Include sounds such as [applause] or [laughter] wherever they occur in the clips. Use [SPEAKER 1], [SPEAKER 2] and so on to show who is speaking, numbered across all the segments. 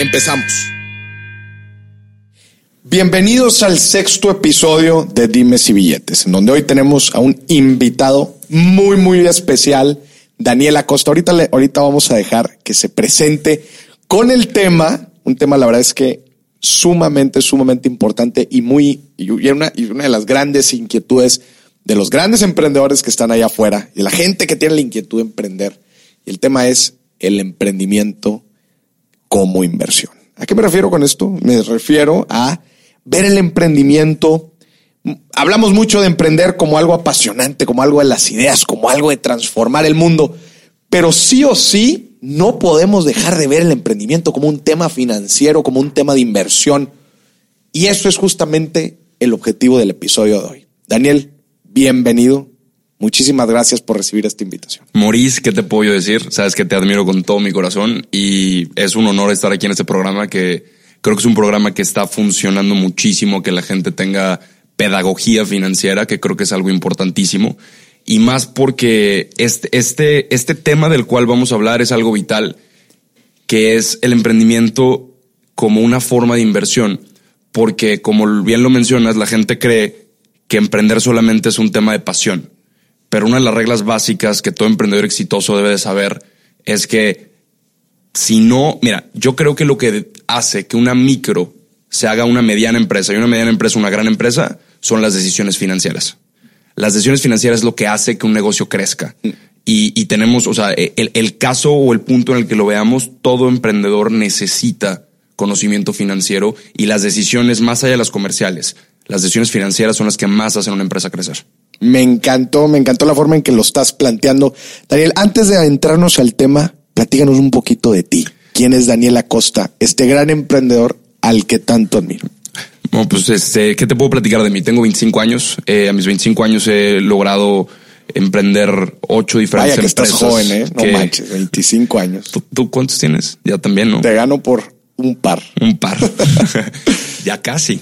[SPEAKER 1] Empezamos. Bienvenidos al sexto episodio de Dimes y Billetes, en donde hoy tenemos a un invitado muy, muy especial, Daniel Acosta. Ahorita, le, ahorita vamos a dejar que se presente con el tema, un tema la verdad es que sumamente, sumamente importante y muy, y una, y una de las grandes inquietudes de los grandes emprendedores que están allá afuera y la gente que tiene la inquietud de emprender. Y el tema es el emprendimiento como inversión. ¿A qué me refiero con esto? Me refiero a ver el emprendimiento. Hablamos mucho de emprender como algo apasionante, como algo de las ideas, como algo de transformar el mundo, pero sí o sí no podemos dejar de ver el emprendimiento como un tema financiero, como un tema de inversión. Y eso es justamente el objetivo del episodio de hoy. Daniel, bienvenido. Muchísimas gracias por recibir esta invitación.
[SPEAKER 2] Maurice, ¿qué te puedo decir? Sabes que te admiro con todo mi corazón y es un honor estar aquí en este programa que creo que es un programa que está funcionando muchísimo, que la gente tenga pedagogía financiera, que creo que es algo importantísimo. Y más porque este, este, este tema del cual vamos a hablar es algo vital, que es el emprendimiento como una forma de inversión. Porque como bien lo mencionas, la gente cree que emprender solamente es un tema de pasión pero una de las reglas básicas que todo emprendedor exitoso debe de saber es que si no, mira, yo creo que lo que hace que una micro se haga una mediana empresa y una mediana empresa una gran empresa son las decisiones financieras. Las decisiones financieras es lo que hace que un negocio crezca. Y, tenemos, o sea, el, el caso o el punto en el que lo veamos, todo emprendedor necesita conocimiento financiero y las decisiones más allá de las comerciales, las decisiones financieras son las que más hacen una empresa crecer.
[SPEAKER 1] Me encantó, me encantó la forma en que lo estás planteando. Daniel, antes de adentrarnos al tema, platíganos un poquito de ti. ¿Quién es Daniel Acosta, este gran emprendedor al que tanto admiro?
[SPEAKER 2] Bueno, pues, este, ¿qué te puedo platicar de mí? Tengo 25 años. Eh, a mis 25 años he logrado emprender ocho diferentes
[SPEAKER 1] Vaya que
[SPEAKER 2] empresas.
[SPEAKER 1] estás joven, ¿eh? No manches, 25 años.
[SPEAKER 2] ¿Tú, ¿Tú, cuántos tienes? Ya también, ¿no?
[SPEAKER 1] Te gano por un par.
[SPEAKER 2] Un par. [laughs] [laughs] ya casi.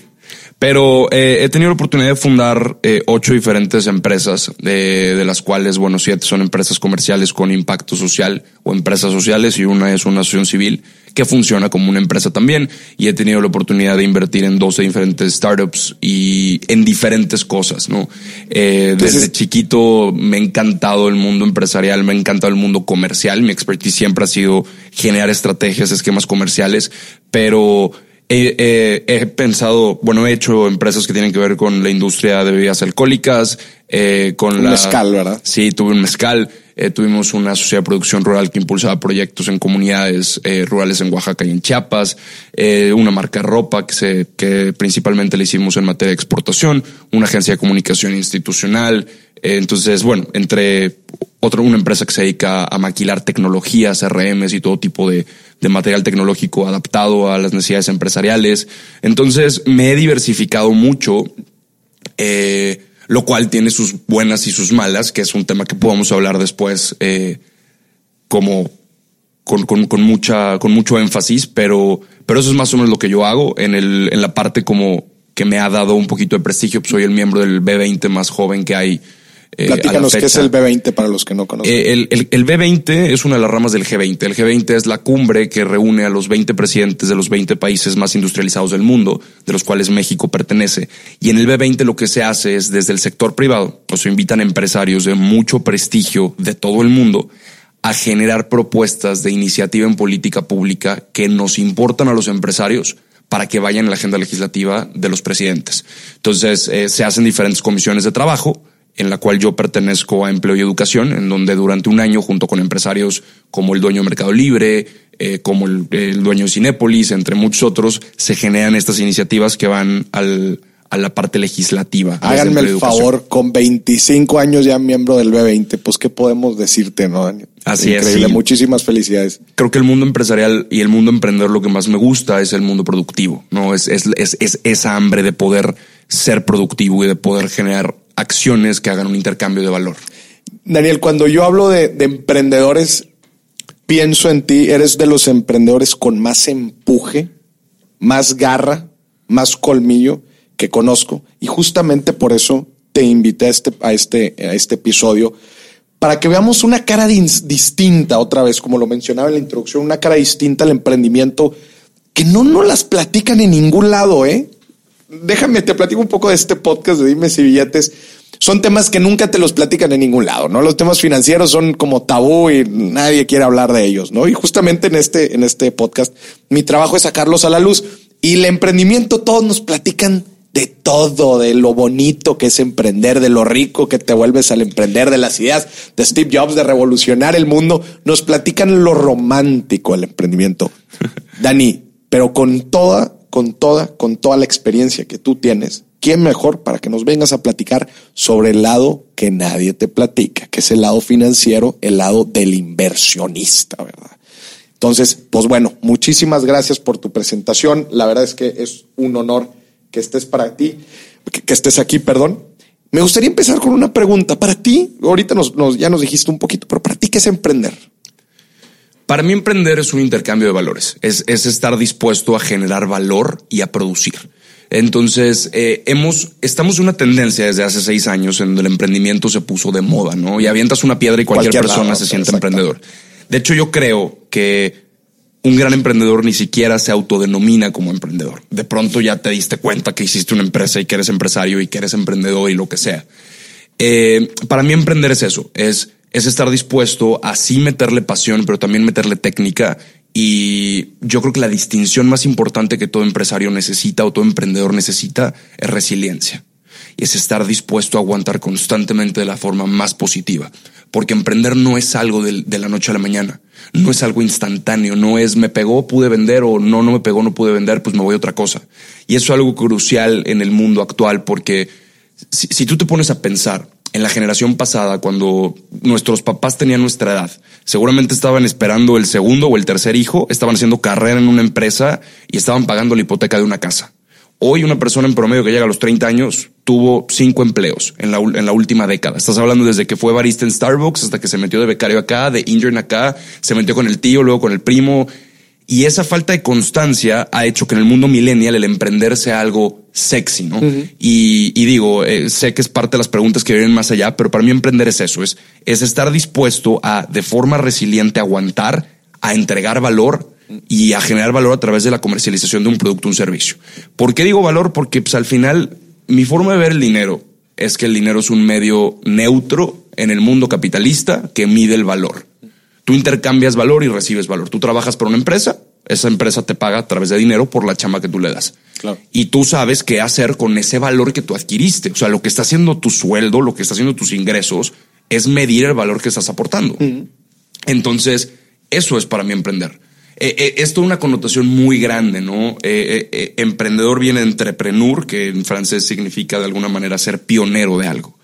[SPEAKER 2] Pero eh, he tenido la oportunidad de fundar eh, ocho diferentes empresas, de, de, las cuales, bueno, siete son empresas comerciales con impacto social o empresas sociales y una es una asociación civil que funciona como una empresa también. Y he tenido la oportunidad de invertir en 12 diferentes startups y en diferentes cosas, ¿no? Eh, desde chiquito me ha encantado el mundo empresarial, me ha encantado el mundo comercial. Mi expertise siempre ha sido generar estrategias, esquemas comerciales, pero He, he, he, pensado, bueno, he hecho empresas que tienen que ver con la industria de bebidas alcohólicas, eh, con
[SPEAKER 1] un
[SPEAKER 2] la...
[SPEAKER 1] mezcal, ¿verdad?
[SPEAKER 2] Sí, tuve un mezcal. Eh, tuvimos una sociedad de producción rural que impulsaba proyectos en comunidades eh, rurales en Oaxaca y en Chiapas, eh, una marca de ropa que, se, que principalmente le hicimos en materia de exportación, una agencia de comunicación institucional. Eh, entonces, bueno, entre otra, una empresa que se dedica a maquilar tecnologías, RMs y todo tipo de, de material tecnológico adaptado a las necesidades empresariales. Entonces, me he diversificado mucho. Eh, lo cual tiene sus buenas y sus malas, que es un tema que podamos hablar después eh, como con, con, con, mucha, con mucho énfasis, pero, pero eso es más o menos lo que yo hago en, el, en la parte como que me ha dado un poquito de prestigio. Soy el miembro del B20 más joven que hay.
[SPEAKER 1] Eh, Platícanos qué es el B20 para los que no conocen.
[SPEAKER 2] Eh, el, el, el, B20 es una de las ramas del G20. El G20 es la cumbre que reúne a los 20 presidentes de los 20 países más industrializados del mundo, de los cuales México pertenece. Y en el B20 lo que se hace es desde el sector privado, o se invitan empresarios de mucho prestigio de todo el mundo a generar propuestas de iniciativa en política pública que nos importan a los empresarios para que vayan en la agenda legislativa de los presidentes. Entonces, eh, se hacen diferentes comisiones de trabajo, en la cual yo pertenezco a Empleo y Educación, en donde durante un año, junto con empresarios como el dueño de Mercado Libre, eh, como el, el, dueño de Cinépolis, entre muchos otros, se generan estas iniciativas que van al, a la parte legislativa.
[SPEAKER 1] Háganme el favor, con 25 años ya miembro del B20, pues qué podemos decirte, ¿no, Daniel?
[SPEAKER 2] Así es,
[SPEAKER 1] Increíble,
[SPEAKER 2] sí.
[SPEAKER 1] muchísimas felicidades.
[SPEAKER 2] Creo que el mundo empresarial y el mundo emprendedor lo que más me gusta es el mundo productivo, ¿no? Es, es, es, es esa hambre de poder ser productivo y de poder generar acciones que hagan un intercambio de valor.
[SPEAKER 1] Daniel, cuando yo hablo de, de emprendedores, pienso en ti, eres de los emprendedores con más empuje, más garra, más colmillo que conozco. Y justamente por eso te invité a este, a este, a este episodio, para que veamos una cara dis- distinta, otra vez, como lo mencionaba en la introducción, una cara distinta al emprendimiento que no nos las platican en ningún lado, ¿eh? Déjame, te platico un poco de este podcast de Dime si billetes. Son temas que nunca te los platican en ningún lado, ¿no? Los temas financieros son como tabú y nadie quiere hablar de ellos, ¿no? Y justamente en este, en este podcast, mi trabajo es sacarlos a la luz. Y el emprendimiento, todos nos platican de todo, de lo bonito que es emprender, de lo rico que te vuelves al emprender, de las ideas de Steve Jobs, de revolucionar el mundo. Nos platican lo romántico del emprendimiento. [laughs] Dani, pero con toda, con toda, con toda la experiencia que tú tienes, ¿quién mejor para que nos vengas a platicar sobre el lado que nadie te platica, que es el lado financiero, el lado del inversionista, ¿verdad? Entonces, pues bueno, muchísimas gracias por tu presentación. La verdad es que es un honor que estés para ti, que, estés aquí, perdón. Me gustaría empezar con una pregunta. Para ti, ahorita nos- ya nos dijiste un poquito, pero para ti, ¿qué es emprender?
[SPEAKER 2] Para mí emprender es un intercambio de valores, es, es estar dispuesto a generar valor y a producir. Entonces, eh, hemos, estamos en una tendencia desde hace seis años en donde el emprendimiento se puso de moda, ¿no? Y avientas una piedra y cualquier,
[SPEAKER 1] Cualquier
[SPEAKER 2] persona
[SPEAKER 1] lado,
[SPEAKER 2] se siente
[SPEAKER 1] exacto.
[SPEAKER 2] emprendedor. De hecho, yo creo que un gran emprendedor ni siquiera se autodenomina como emprendedor. De pronto ya te diste cuenta que hiciste una empresa y que eres empresario y que eres emprendedor y lo que sea. Eh, para mí emprender es eso, es, es estar dispuesto a sí meterle pasión, pero también meterle técnica. Y yo creo que la distinción más importante que todo empresario necesita o todo emprendedor necesita es resiliencia. Y es estar dispuesto a aguantar constantemente de la forma más positiva. Porque emprender no es algo del- de, la noche a la mañana. No es algo instantáneo. No es me pegó, pude vender o no, no me pegó, no pude vender, pues me voy a otra cosa. Y eso es algo crucial en el mundo actual porque si tú te pones a pensar en la generación pasada, cuando nuestros papás tenían nuestra edad, seguramente estaban esperando el segundo o el tercer hijo, estaban haciendo carrera en una empresa y estaban pagando la hipoteca de una casa. Hoy una persona en promedio que llega a los 30 años tuvo cinco empleos en la, en la última década. Estás hablando desde que fue barista en Starbucks hasta que se metió de becario acá, de intern acá, se metió con el tío, luego con el primo. Y esa falta de constancia ha hecho que en el mundo millennial el emprender sea algo sexy, ¿no? y, y digo, eh, sé que es parte de las preguntas que vienen más allá, pero para mí emprender es eso, es, es estar dispuesto a, de forma resiliente, aguantar, a entregar valor y a generar valor a través de la comercialización de un producto o un servicio. ¿Por qué digo valor? Porque pues, al final mi forma de ver el dinero es que el dinero es un medio neutro en el mundo capitalista que mide el valor. Tú intercambias valor y recibes valor. Tú trabajas para una empresa, esa empresa te paga a través de dinero por la chamba que tú le das.
[SPEAKER 1] Claro.
[SPEAKER 2] Y tú sabes qué hacer con ese valor que tú adquiriste. O sea, lo que está haciendo tu sueldo, lo que está haciendo tus ingresos, es medir el valor que estás aportando. Entonces, eso es para mí emprender. Eh, eh, esto es una connotación muy grande, ¿no? Eh, eh, eh, emprendedor viene de entrepreneur, que en francés significa de alguna manera ser pionero de algo.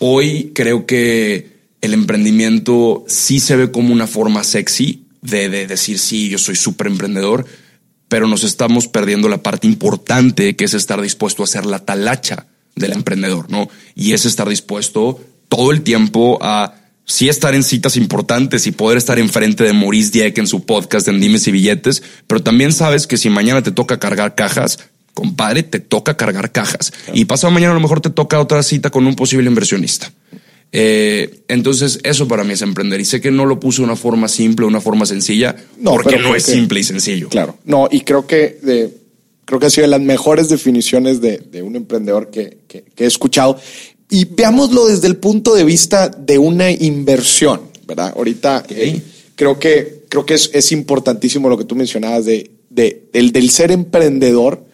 [SPEAKER 2] Hoy creo que el emprendimiento sí se ve como una forma sexy de, de decir, sí, yo soy súper emprendedor, pero nos estamos perdiendo la parte importante que es estar dispuesto a hacer la talacha del emprendedor, ¿no? Y es estar dispuesto todo el tiempo a sí estar en citas importantes y poder estar enfrente de Maurice Dieck en su podcast en Dimes y Billetes, pero también sabes que si mañana te toca cargar cajas, compadre, te toca cargar cajas. Y pasado mañana a lo mejor te toca otra cita con un posible inversionista. Eh, entonces, eso para mí es emprender. Y sé que no lo puse de una forma simple, una forma sencilla,
[SPEAKER 1] No,
[SPEAKER 2] porque no
[SPEAKER 1] creo
[SPEAKER 2] es simple y sencillo.
[SPEAKER 1] Claro, no, y creo que creo que ha sido de las mejores definiciones de, de un emprendedor que, que- que he escuchado. Y veámoslo desde el punto de vista de una inversión, ¿verdad? Ahorita eh, creo que creo que es, es importantísimo lo que tú mencionabas de, de el del ser emprendedor.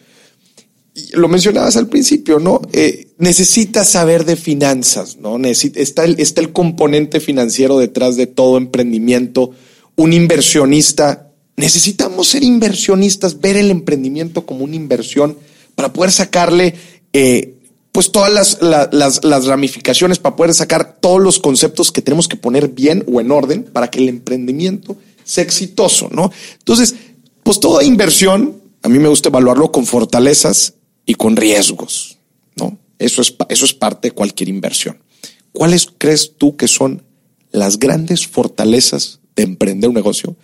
[SPEAKER 1] Lo mencionabas al principio, ¿no? Eh, necesitas saber de finanzas, ¿no? Necesita, está, el, está el componente financiero detrás de todo emprendimiento. Un inversionista, necesitamos ser inversionistas, ver el emprendimiento como una inversión para poder sacarle eh, pues todas las, las, las, ramificaciones para poder sacar todos los conceptos que tenemos que poner bien o en orden para que el emprendimiento sea exitoso, ¿no? Entonces, pues toda inversión, a mí me gusta evaluarlo con fortalezas y con riesgos, ¿no? Eso es, eso es parte de cualquier inversión. ¿Cuáles crees tú que son las grandes fortalezas de emprender un negocio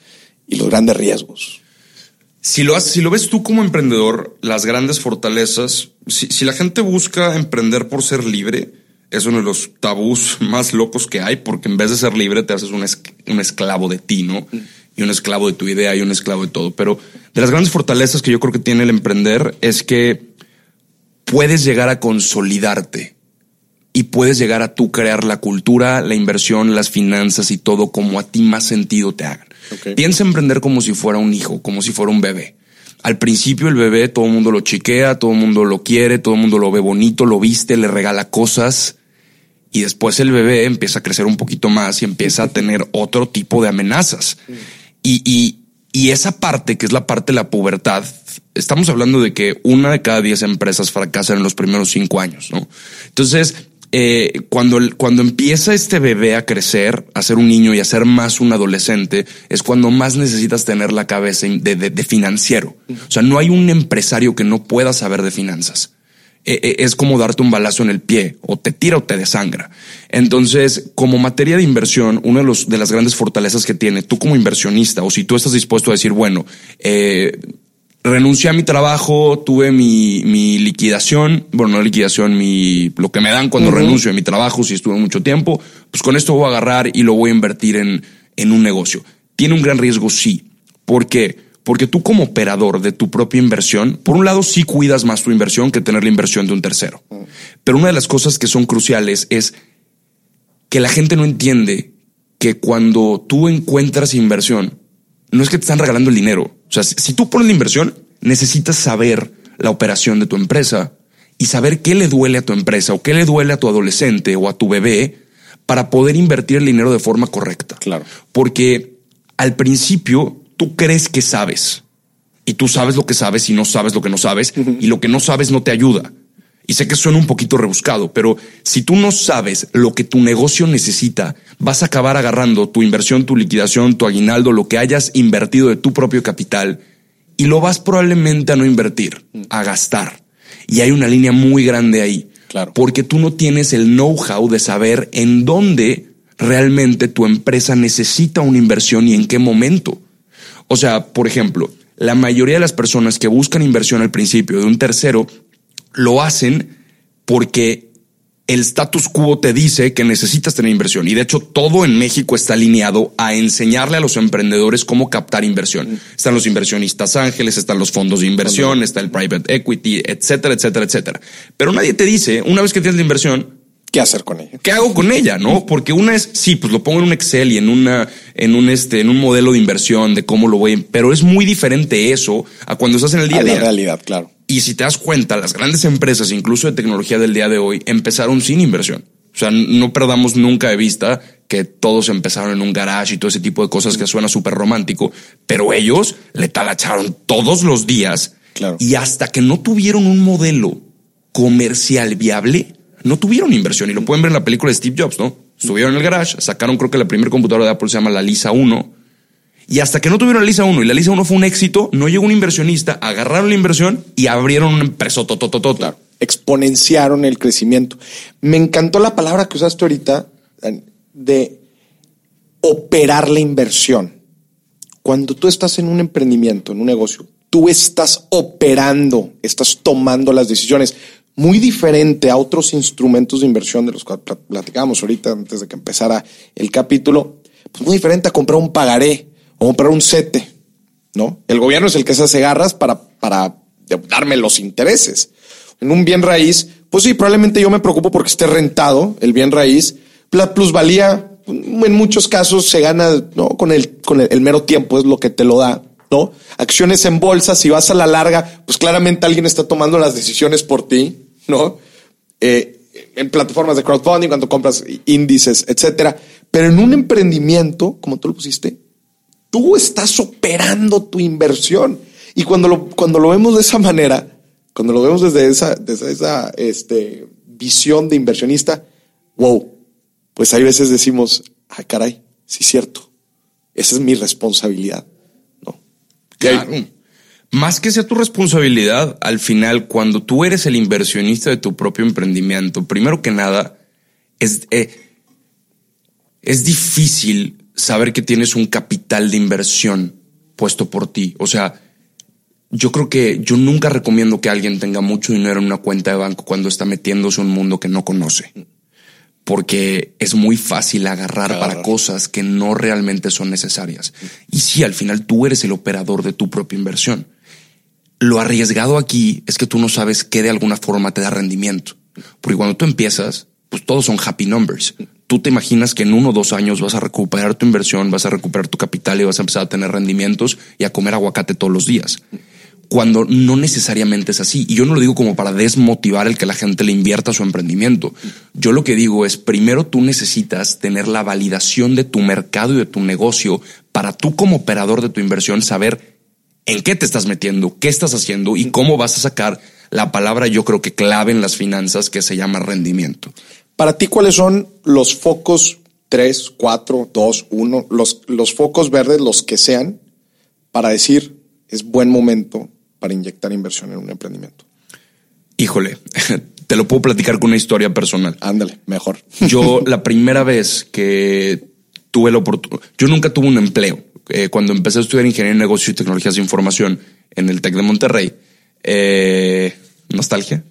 [SPEAKER 1] y los grandes riesgos?
[SPEAKER 2] Si lo, si lo ves tú como emprendedor, las grandes fortalezas, si, la gente busca emprender por ser libre, es uno de los tabús [laughs] más locos que hay, porque en vez de ser libre te haces un esclavo de ti, ¿no? Y un esclavo de tu idea y un esclavo de todo. Pero de las grandes fortalezas que yo creo que tiene el emprender es que puedes llegar a consolidarte y puedes llegar a tú crear la cultura, la inversión, las finanzas y todo como a ti más sentido te hagan. Piensa emprender como si fuera un hijo, como si fuera un bebé. Al principio el bebé todo el mundo lo chiquea, todo el mundo lo quiere, todo el mundo lo ve bonito, lo viste, le regala cosas. Y después el bebé empieza a crecer un poquito más y empieza a tener otro tipo de amenazas. Y, y, y esa parte, que es la parte de la pubertad, estamos hablando de que una de cada diez empresas fracasan en los primeros cinco años, ¿no? Entonces, eh, cuando, cuando empieza este bebé a crecer, a ser un niño y a ser más un adolescente, es cuando más necesitas tener la cabeza de, de, financiero. O sea, no hay un empresario que no pueda saber de finanzas. Eh, eh, es como darte un balazo en el pie, o te tira o te desangra. Entonces, como materia de inversión, una de, los, de las grandes fortalezas que tiene tú como inversionista, o si tú estás dispuesto a decir, bueno, eh, renuncié a mi trabajo, tuve mi, mi, liquidación, bueno, no liquidación, mi, lo que me dan cuando renuncio a mi trabajo, si estuve mucho tiempo, pues con esto voy a agarrar y lo voy a invertir en, en un negocio. Tiene un gran riesgo, sí. ¿Por qué? Porque tú como operador de tu propia inversión, por un lado sí cuidas más tu inversión que tener la inversión de un tercero. Pero una de las cosas que son cruciales es que la gente no entiende que cuando tú encuentras inversión, no es que te están regalando el dinero. O sea, si tú pones la inversión, necesitas saber la operación de tu empresa y saber qué le duele a tu empresa o qué le duele a tu adolescente o a tu bebé para poder invertir el dinero de forma correcta.
[SPEAKER 1] Claro.
[SPEAKER 2] Porque al principio tú crees que sabes y tú sabes lo que sabes y no sabes lo que no sabes y lo que no sabes no te ayuda. Y sé que suena un poquito rebuscado, pero si tú no sabes lo que tu negocio necesita, vas a acabar agarrando tu inversión, tu liquidación, tu aguinaldo, lo que hayas invertido de tu propio capital y lo vas probablemente a no invertir, a gastar. Y hay una línea muy grande ahí.
[SPEAKER 1] Claro.
[SPEAKER 2] Porque tú no tienes el know-how de saber en dónde realmente tu empresa necesita una inversión y en qué momento. O sea, por ejemplo, la mayoría de las personas que buscan inversión al principio de un tercero lo hacen porque el status quo te dice que necesitas tener inversión. Y de hecho, todo en México está alineado a enseñarle a los emprendedores cómo captar inversión. Están los inversionistas ángeles, están los fondos de inversión, está el private equity, etcétera, etcétera, etcétera. Pero nadie te dice, una vez que tienes la inversión,
[SPEAKER 1] ¿Qué hacer con ella?
[SPEAKER 2] ¿Qué hago con ella? No, porque una es, sí, pues lo pongo en un Excel y en una, en un este, en un modelo de inversión de cómo lo voy, pero es muy diferente eso a cuando estás en el día a, día.
[SPEAKER 1] La realidad, claro.
[SPEAKER 2] Y si te das cuenta, las grandes empresas, incluso de tecnología del día de hoy, empezaron sin inversión. O sea, no perdamos nunca de vista que todos empezaron en un garage y todo ese tipo de cosas que suena súper romántico, pero ellos le talacharon todos los días.
[SPEAKER 1] Claro.
[SPEAKER 2] Y hasta que no tuvieron un modelo comercial viable, no tuvieron inversión. Y lo pueden ver en la película de Steve Jobs, ¿no? Estuvieron en el garage, sacaron creo que la primera computadora de Apple se llama la Lisa 1 y hasta que no tuvieron la Lisa 1 y la Lisa 1 fue un éxito, no llegó un inversionista, agarraron la inversión y abrieron una empresa totototota.
[SPEAKER 1] Exponenciaron el crecimiento. Me encantó la palabra que usaste ahorita de operar la inversión. Cuando tú estás en un emprendimiento, en un negocio, tú estás operando, estás tomando las decisiones. Muy diferente a otros instrumentos de inversión de los que platicábamos ahorita antes de que empezara el capítulo. Pues muy diferente a comprar un pagaré o comprar un sete, ¿no? El gobierno es el que se hace garras para, para darme los intereses. En un bien raíz, pues sí, probablemente yo me preocupo porque esté rentado el bien raíz. La plusvalía, en muchos casos se gana, ¿no? Con el, con el, mero tiempo es lo que te lo da, ¿no? Acciones en bolsa, si vas a la larga, pues claramente alguien está tomando las decisiones por ti, ¿no? Eh, en plataformas de crowdfunding, cuando compras índices, etcétera. Pero en un emprendimiento, como tú lo pusiste, Tú estás operando tu inversión. Y cuando lo, cuando lo vemos de esa manera, Cuando lo vemos desde esa, desde esa este, visión de inversionista, wow, pues hay veces decimos, ah, caray, sí es cierto, esa es mi responsabilidad. ¿no?
[SPEAKER 2] Claro. Más que sea tu responsabilidad, al final, cuando tú eres el inversionista de tu propio emprendimiento, primero que nada, es, eh, es difícil saber que tienes un capital de inversión puesto por ti. O sea, yo creo que yo nunca recomiendo que alguien tenga mucho dinero en una cuenta de banco cuando está metiéndose en un mundo que no conoce. Porque es muy fácil agarrar para cosas que no realmente son necesarias. Y sí, al final tú eres el operador de tu propia inversión. Lo arriesgado aquí es que tú no sabes qué de alguna forma te da rendimiento. Porque cuando tú empiezas, pues todos son happy numbers. Tú te imaginas que en uno o dos años vas a recuperar tu inversión, vas a recuperar tu capital y vas a empezar a tener rendimientos y a comer aguacate todos los días. Cuando no necesariamente es así. Y yo no lo digo como para desmotivar el que la gente le invierta su emprendimiento. Yo lo que digo es, primero tú necesitas tener la validación de tu mercado y de tu negocio para tú como operador de tu inversión saber en qué te estás metiendo, qué estás haciendo y cómo vas a sacar la palabra yo creo que clave en las finanzas que se llama rendimiento.
[SPEAKER 1] Para ti, ¿cuáles son los focos 3, 4, 2, 1, los, los focos verdes, los que sean, para decir es buen momento para inyectar inversión en un emprendimiento?
[SPEAKER 2] Híjole, [laughs] te lo puedo platicar con una historia personal.
[SPEAKER 1] Ándale, mejor. [laughs]
[SPEAKER 2] Yo [laughs] la primera vez que tuve la oportunidad, yo nunca tuve un empleo. Eh, cuando empecé a estudiar ingeniería en negocios y tecnologías de información en el TEC de Monterrey, eh, nostalgia.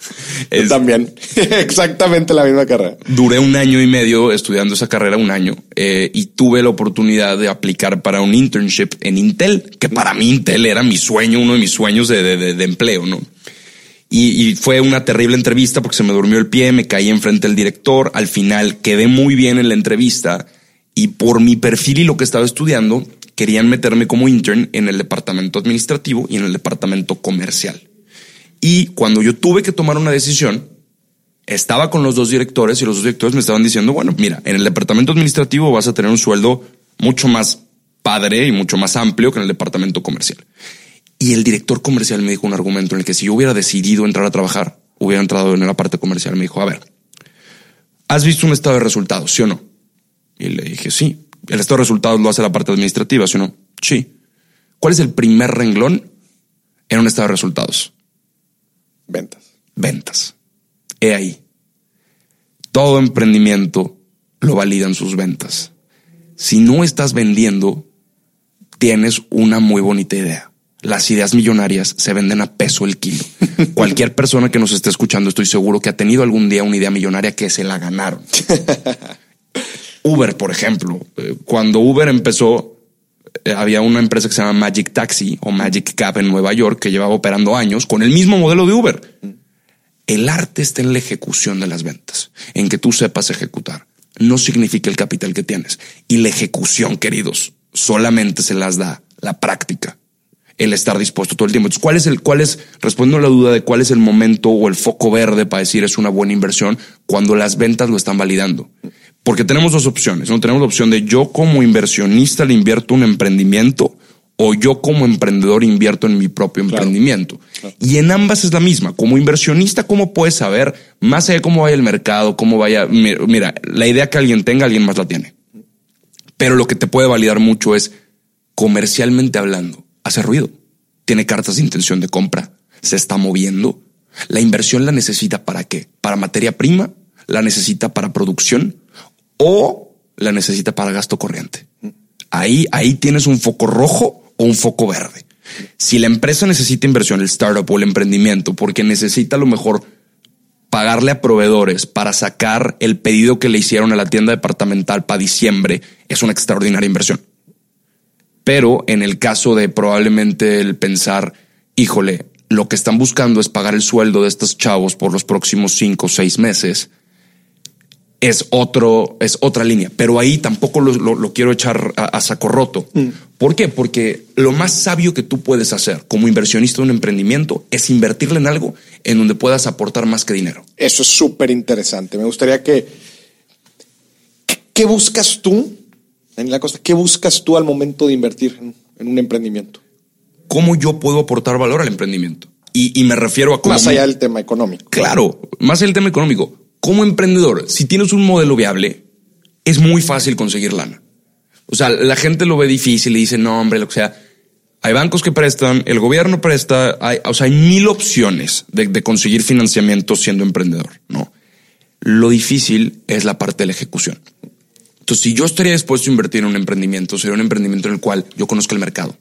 [SPEAKER 2] [laughs]
[SPEAKER 1] es, también, [laughs] exactamente la misma carrera.
[SPEAKER 2] Duré un año y medio estudiando esa carrera, un año, eh, y tuve la oportunidad de aplicar para un internship en Intel, que para mí Intel era mi sueño, uno de mis sueños de, de, de empleo, ¿no? Y, y, fue una terrible entrevista porque se me durmió el pie, me caí enfrente del director, al final quedé muy bien en la entrevista y por mi perfil y lo que estaba estudiando, querían meterme como intern en el departamento administrativo y en el departamento comercial. Y cuando yo tuve que tomar una decisión, estaba con los dos directores y los dos directores me estaban diciendo, bueno, mira, en el departamento administrativo vas a tener un sueldo mucho más padre y mucho más amplio que en el departamento comercial. Y el director comercial me dijo un argumento en el que si yo hubiera decidido entrar a trabajar, hubiera entrado en la parte comercial. Me dijo, a ver, ¿has visto un estado de resultados, sí o no? Y le dije, sí. El estado de resultados lo hace la parte administrativa, ¿sí o no? Sí. ¿Cuál es el primer renglón en un estado de resultados?
[SPEAKER 1] Ventas.
[SPEAKER 2] Ventas. He ahí. Todo emprendimiento lo validan sus ventas. Si no estás vendiendo, tienes una muy bonita idea. Las ideas millonarias se venden a peso el kilo. [laughs] Cualquier persona que nos esté escuchando, estoy seguro que ha tenido algún día una idea millonaria que se la ganaron. [laughs] Uber, por ejemplo, eh, cuando Uber empezó, había una empresa que se llama Magic Taxi o Magic Cab en Nueva York que llevaba operando años con el mismo modelo de Uber. El arte está en la ejecución de las ventas, en que tú sepas ejecutar. No significa el capital que tienes. Y la ejecución, queridos, solamente se las da la práctica, el estar dispuesto todo el tiempo. Entonces, ¿cuál es el, cuál es, respondiendo a la duda de cuál es el momento o el foco verde para decir es una buena inversión cuando las ventas lo están validando? Porque tenemos dos opciones, ¿no? Tenemos la opción de yo como inversionista le invierto un emprendimiento o yo como emprendedor invierto en mi propio emprendimiento. Y en ambas es la misma. Como inversionista, ¿cómo puedes saber más allá de cómo vaya el mercado, cómo vaya? Mira, la idea que alguien tenga, alguien más la tiene. Pero lo que te puede validar mucho es comercialmente hablando, hace ruido, tiene cartas de intención de compra, se está moviendo. La inversión la necesita para qué? Para materia prima, la necesita para producción, o la necesita para gasto corriente. Ahí, ahí tienes un foco rojo o un foco verde. Si la empresa necesita inversión, el startup o el emprendimiento, porque necesita a lo mejor pagarle a proveedores para sacar el pedido que le hicieron a la tienda departamental para diciembre, es una extraordinaria inversión. Pero en el caso de probablemente el pensar, híjole, lo que están buscando es pagar el sueldo de estos chavos por los próximos cinco o seis meses, es otro, es otra línea. Pero ahí tampoco lo, quiero echar a, saco roto. Mm. ¿Por qué? Porque lo más sabio que tú puedes hacer como inversionista de un emprendimiento es invertirle en algo en donde puedas aportar más que dinero.
[SPEAKER 1] Eso es súper interesante. Me gustaría que. ¿Qué buscas tú, la Costa? ¿Qué buscas tú al momento de invertir en, en un emprendimiento?
[SPEAKER 2] ¿Cómo yo puedo aportar valor al emprendimiento? Y, me refiero a
[SPEAKER 1] cómo... Más allá del tema económico.
[SPEAKER 2] Claro, más allá del tema económico. Como emprendedor, si tienes un modelo viable, es muy fácil conseguir lana. O sea, la gente lo ve difícil y dice, no, hombre, lo que sea. Hay bancos que prestan, el gobierno presta, hay, o sea, hay mil opciones de, de conseguir financiamiento siendo emprendedor, ¿no? Lo difícil es la parte de la ejecución. Entonces, si yo estaría dispuesto a invertir en un emprendimiento, sería un emprendimiento en el cual yo conozca el mercado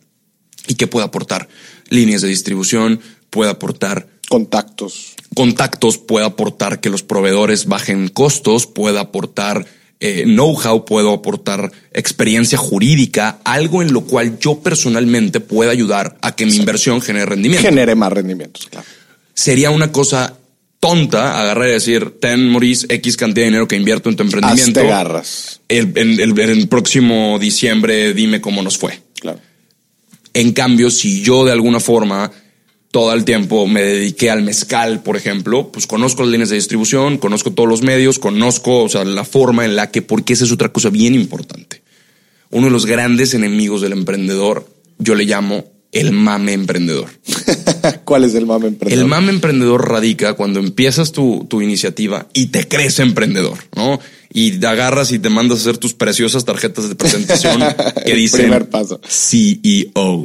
[SPEAKER 2] y que pueda aportar líneas de distribución, pueda aportar
[SPEAKER 1] contactos.
[SPEAKER 2] Contactos, pueda aportar que los proveedores bajen costos, pueda aportar eh, know-how, puedo aportar experiencia jurídica, algo en lo cual yo personalmente pueda ayudar a que mi inversión genere rendimiento.
[SPEAKER 1] Genere más rendimientos, claro.
[SPEAKER 2] Sería una cosa tonta agarrar y decir, ten, Maurice, X cantidad de dinero que invierto en tu emprendimiento.
[SPEAKER 1] Hazte garras.
[SPEAKER 2] El, el, el, próximo diciembre dime cómo nos fue.
[SPEAKER 1] Claro.
[SPEAKER 2] En cambio, si yo de alguna forma todo el tiempo me dediqué al mezcal, por ejemplo, pues conozco las líneas de distribución, conozco todos los medios, conozco, o sea, la forma en la que, porque esa es otra cosa bien importante. Uno de los grandes enemigos del emprendedor, yo le llamo el mame emprendedor. [laughs]
[SPEAKER 1] ¿Cuál es el mame emprendedor?
[SPEAKER 2] El mame emprendedor radica cuando empiezas tu, tu iniciativa y te crees emprendedor, ¿no? Y te agarras y te mandas a hacer tus preciosas tarjetas de presentación que [laughs] dicen
[SPEAKER 1] primer paso.
[SPEAKER 2] CEO.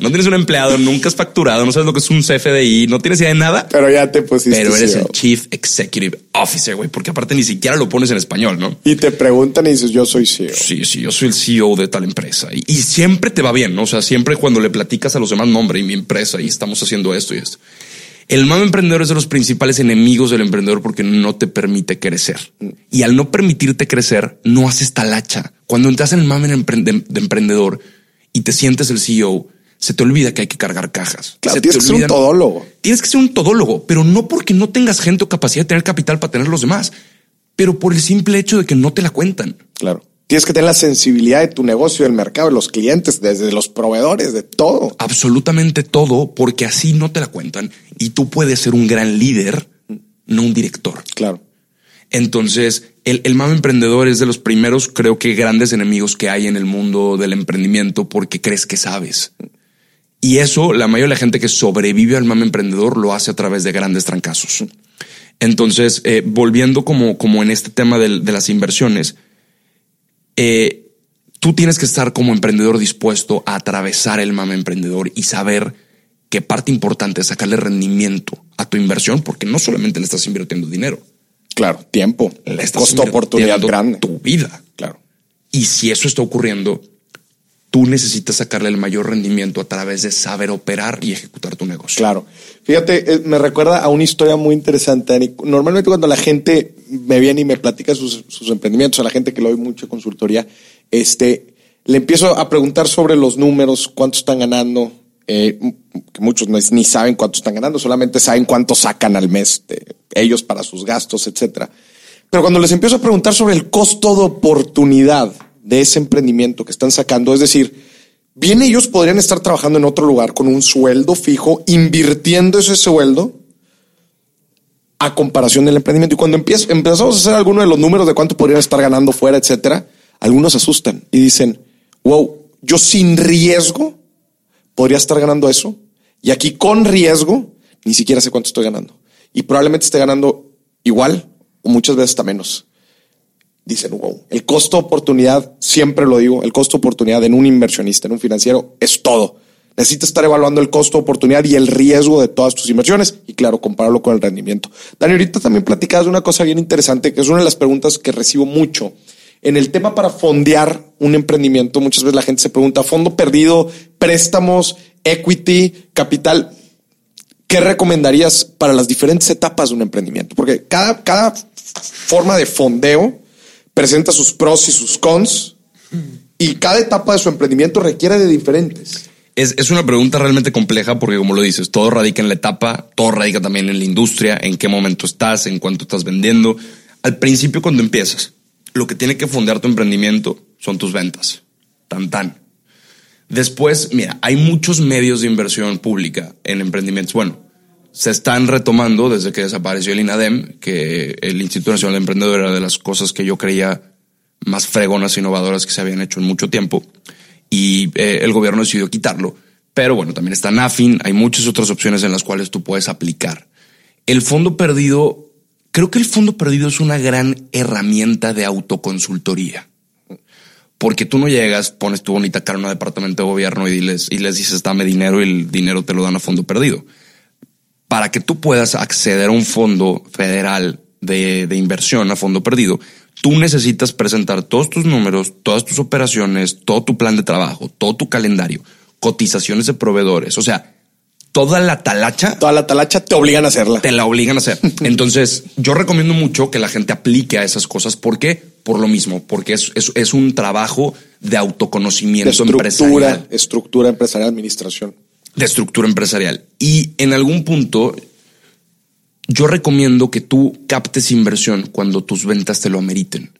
[SPEAKER 2] no tienes un empleado, nunca has facturado, no sabes lo que es un CFDI, no tienes idea de nada.
[SPEAKER 1] Pero ya te pusiste.
[SPEAKER 2] Pero eres el Chief Executive Officer, güey, porque aparte ni siquiera lo pones en español, ¿no?
[SPEAKER 1] Y te preguntan y dices, yo soy CEO.
[SPEAKER 2] Sí, sí, yo soy el CEO de tal empresa. Y, y siempre te va bien, ¿no? O sea, siempre cuando le platicas a los demás, nombre y mi empresa y estamos haciendo esto y esto. El mame emprendedor es de los principales enemigos del emprendedor porque no te permite crecer. Y al no permitirte crecer, no haces talacha. Cuando entras en el mame de emprendedor y te sientes el CEO, se te olvida que hay que cargar cajas.
[SPEAKER 1] Claro, tienes que ser un todólogo.
[SPEAKER 2] Tienes que ser un todólogo, pero no porque no tengas gente o capacidad de tener capital para tener los demás, pero por el simple hecho de que no te la cuentan.
[SPEAKER 1] Claro. Tienes que tener la sensibilidad de tu negocio, del mercado, de los clientes, desde los proveedores, de todo.
[SPEAKER 2] Absolutamente todo, porque así no te la cuentan y tú puedes ser un gran líder, no un director.
[SPEAKER 1] Claro.
[SPEAKER 2] Entonces, el, el mame emprendedor es de los primeros, creo que, grandes enemigos que hay en el mundo del emprendimiento porque crees que sabes. Y eso, la mayoría de la gente que sobrevive al mame emprendedor lo hace a través de grandes trancazos. Entonces, eh, volviendo como, como en este tema de las inversiones, eh, tú tienes que estar como emprendedor dispuesto a atravesar el mame emprendedor y saber que parte importante es sacarle rendimiento a tu inversión, porque no solamente le estás invirtiendo dinero.
[SPEAKER 1] Claro, tiempo. Le estás costo oportunidad grande.
[SPEAKER 2] Tu vida.
[SPEAKER 1] Claro.
[SPEAKER 2] Y si eso está ocurriendo, tú necesitas sacarle el mayor rendimiento a través de saber operar y ejecutar tu negocio.
[SPEAKER 1] Claro. Fíjate, eh, me recuerda a una historia muy interesante. Normalmente cuando la gente me viene y me platica sus, emprendimientos, a la gente que lo oye mucho consultoría, este, le empiezo a preguntar sobre los números, cuánto están ganando, eh, que muchos ni saben cuánto están ganando, solamente saben cuánto sacan al mes ellos para sus gastos, etcétera. Pero cuando les empiezo a preguntar sobre el costo de oportunidad de ese emprendimiento que están sacando, es decir, Bien, ellos podrían estar trabajando en otro lugar con un sueldo fijo, invirtiendo ese sueldo a comparación del emprendimiento. Y cuando empezamos a hacer algunos de los números de cuánto podrían estar ganando fuera, etcétera, algunos se asustan y dicen, wow, yo sin riesgo podría estar ganando eso. Y aquí con riesgo, ni siquiera sé cuánto estoy ganando. Y probablemente esté ganando igual o muchas veces hasta menos dicen, wow, el costo oportunidad, siempre lo digo, el costo oportunidad en un inversionista, en un financiero, es todo. Necesitas estar evaluando el costo oportunidad y el riesgo de todas tus inversiones y claro, compararlo con el rendimiento. Dani, ahorita también platicabas de una cosa bien interesante, que es una de las preguntas que recibo mucho. En el tema para fondear un emprendimiento, muchas veces la gente se pregunta, fondo perdido, préstamos, equity, capital. ¿Qué recomendarías para las diferentes etapas de un emprendimiento? Porque cada, cada forma de fondeo presenta sus pros y sus cons y cada etapa de su emprendimiento requiere de diferentes.
[SPEAKER 2] Es, es, una pregunta realmente compleja porque, como lo dices, todo radica en la etapa, todo radica también en la industria, en qué momento estás, en cuánto estás vendiendo. Al principio, cuando empiezas, lo que tiene que fundar tu emprendimiento son tus ventas. Tan tan. Después, mira, hay muchos medios de inversión pública en emprendimientos. Bueno, se están retomando desde que desapareció el INADEM, que el Instituto Nacional de Emprendedor era de las cosas que yo creía más fregonas e innovadoras que se habían hecho en mucho tiempo. Y eh, el gobierno decidió quitarlo. Pero bueno, también está Nafin, hay muchas otras opciones en las cuales tú puedes aplicar. El fondo perdido, creo que el fondo perdido es una gran herramienta de autoconsultoría. Porque tú no llegas, pones tu bonita cara en un departamento de gobierno y les, y les dices, dame dinero y el dinero te lo dan a fondo perdido. Para que tú puedas acceder a un fondo federal de, de inversión a fondo perdido, tú necesitas presentar todos tus números, todas tus operaciones, todo tu plan de trabajo, todo tu calendario, cotizaciones de proveedores. O sea, toda la talacha.
[SPEAKER 1] Toda la talacha te obligan a hacerla.
[SPEAKER 2] Te la obligan a hacer. [laughs] Entonces, yo recomiendo mucho que la gente aplique a esas cosas. ¿Por qué? Por lo mismo, porque es, es, es un trabajo de autoconocimiento
[SPEAKER 1] de estructura,
[SPEAKER 2] empresarial.
[SPEAKER 1] Estructura empresarial, administración.
[SPEAKER 2] De estructura empresarial. Y en algún punto, yo recomiendo que tú captes inversión cuando tus ventas te lo ameriten.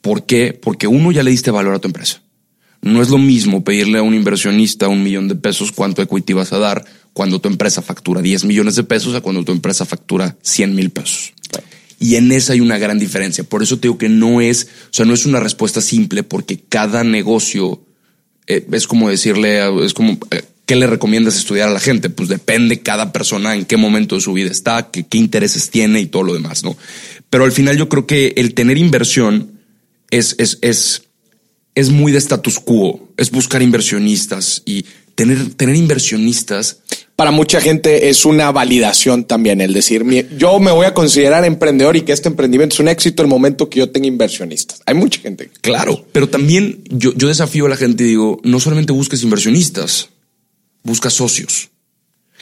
[SPEAKER 2] ¿Por qué? Porque uno ya le diste valor a tu empresa. No es lo mismo pedirle a un inversionista un millón de pesos cuánto equity vas a dar cuando tu empresa factura 10 millones de pesos a cuando tu empresa factura 100 mil pesos. Y en esa hay una gran diferencia. Por eso te digo que no es, o sea, no es una respuesta simple porque cada negocio eh, es como decirle, es como, eh, ¿qué le recomiendas estudiar a la gente? Pues depende cada persona en qué momento de su vida está, qué, qué intereses tiene y todo lo demás, ¿no? Pero al final yo creo que el tener inversión es, es, es es muy de status quo, es buscar inversionistas y tener, tener inversionistas.
[SPEAKER 1] Para mucha gente es una validación también el decir, yo me voy a considerar emprendedor y que este emprendimiento es un éxito el momento que yo tenga inversionistas. Hay mucha gente.
[SPEAKER 2] Claro, pero también yo, yo desafío a la gente y digo, no solamente busques inversionistas, busca socios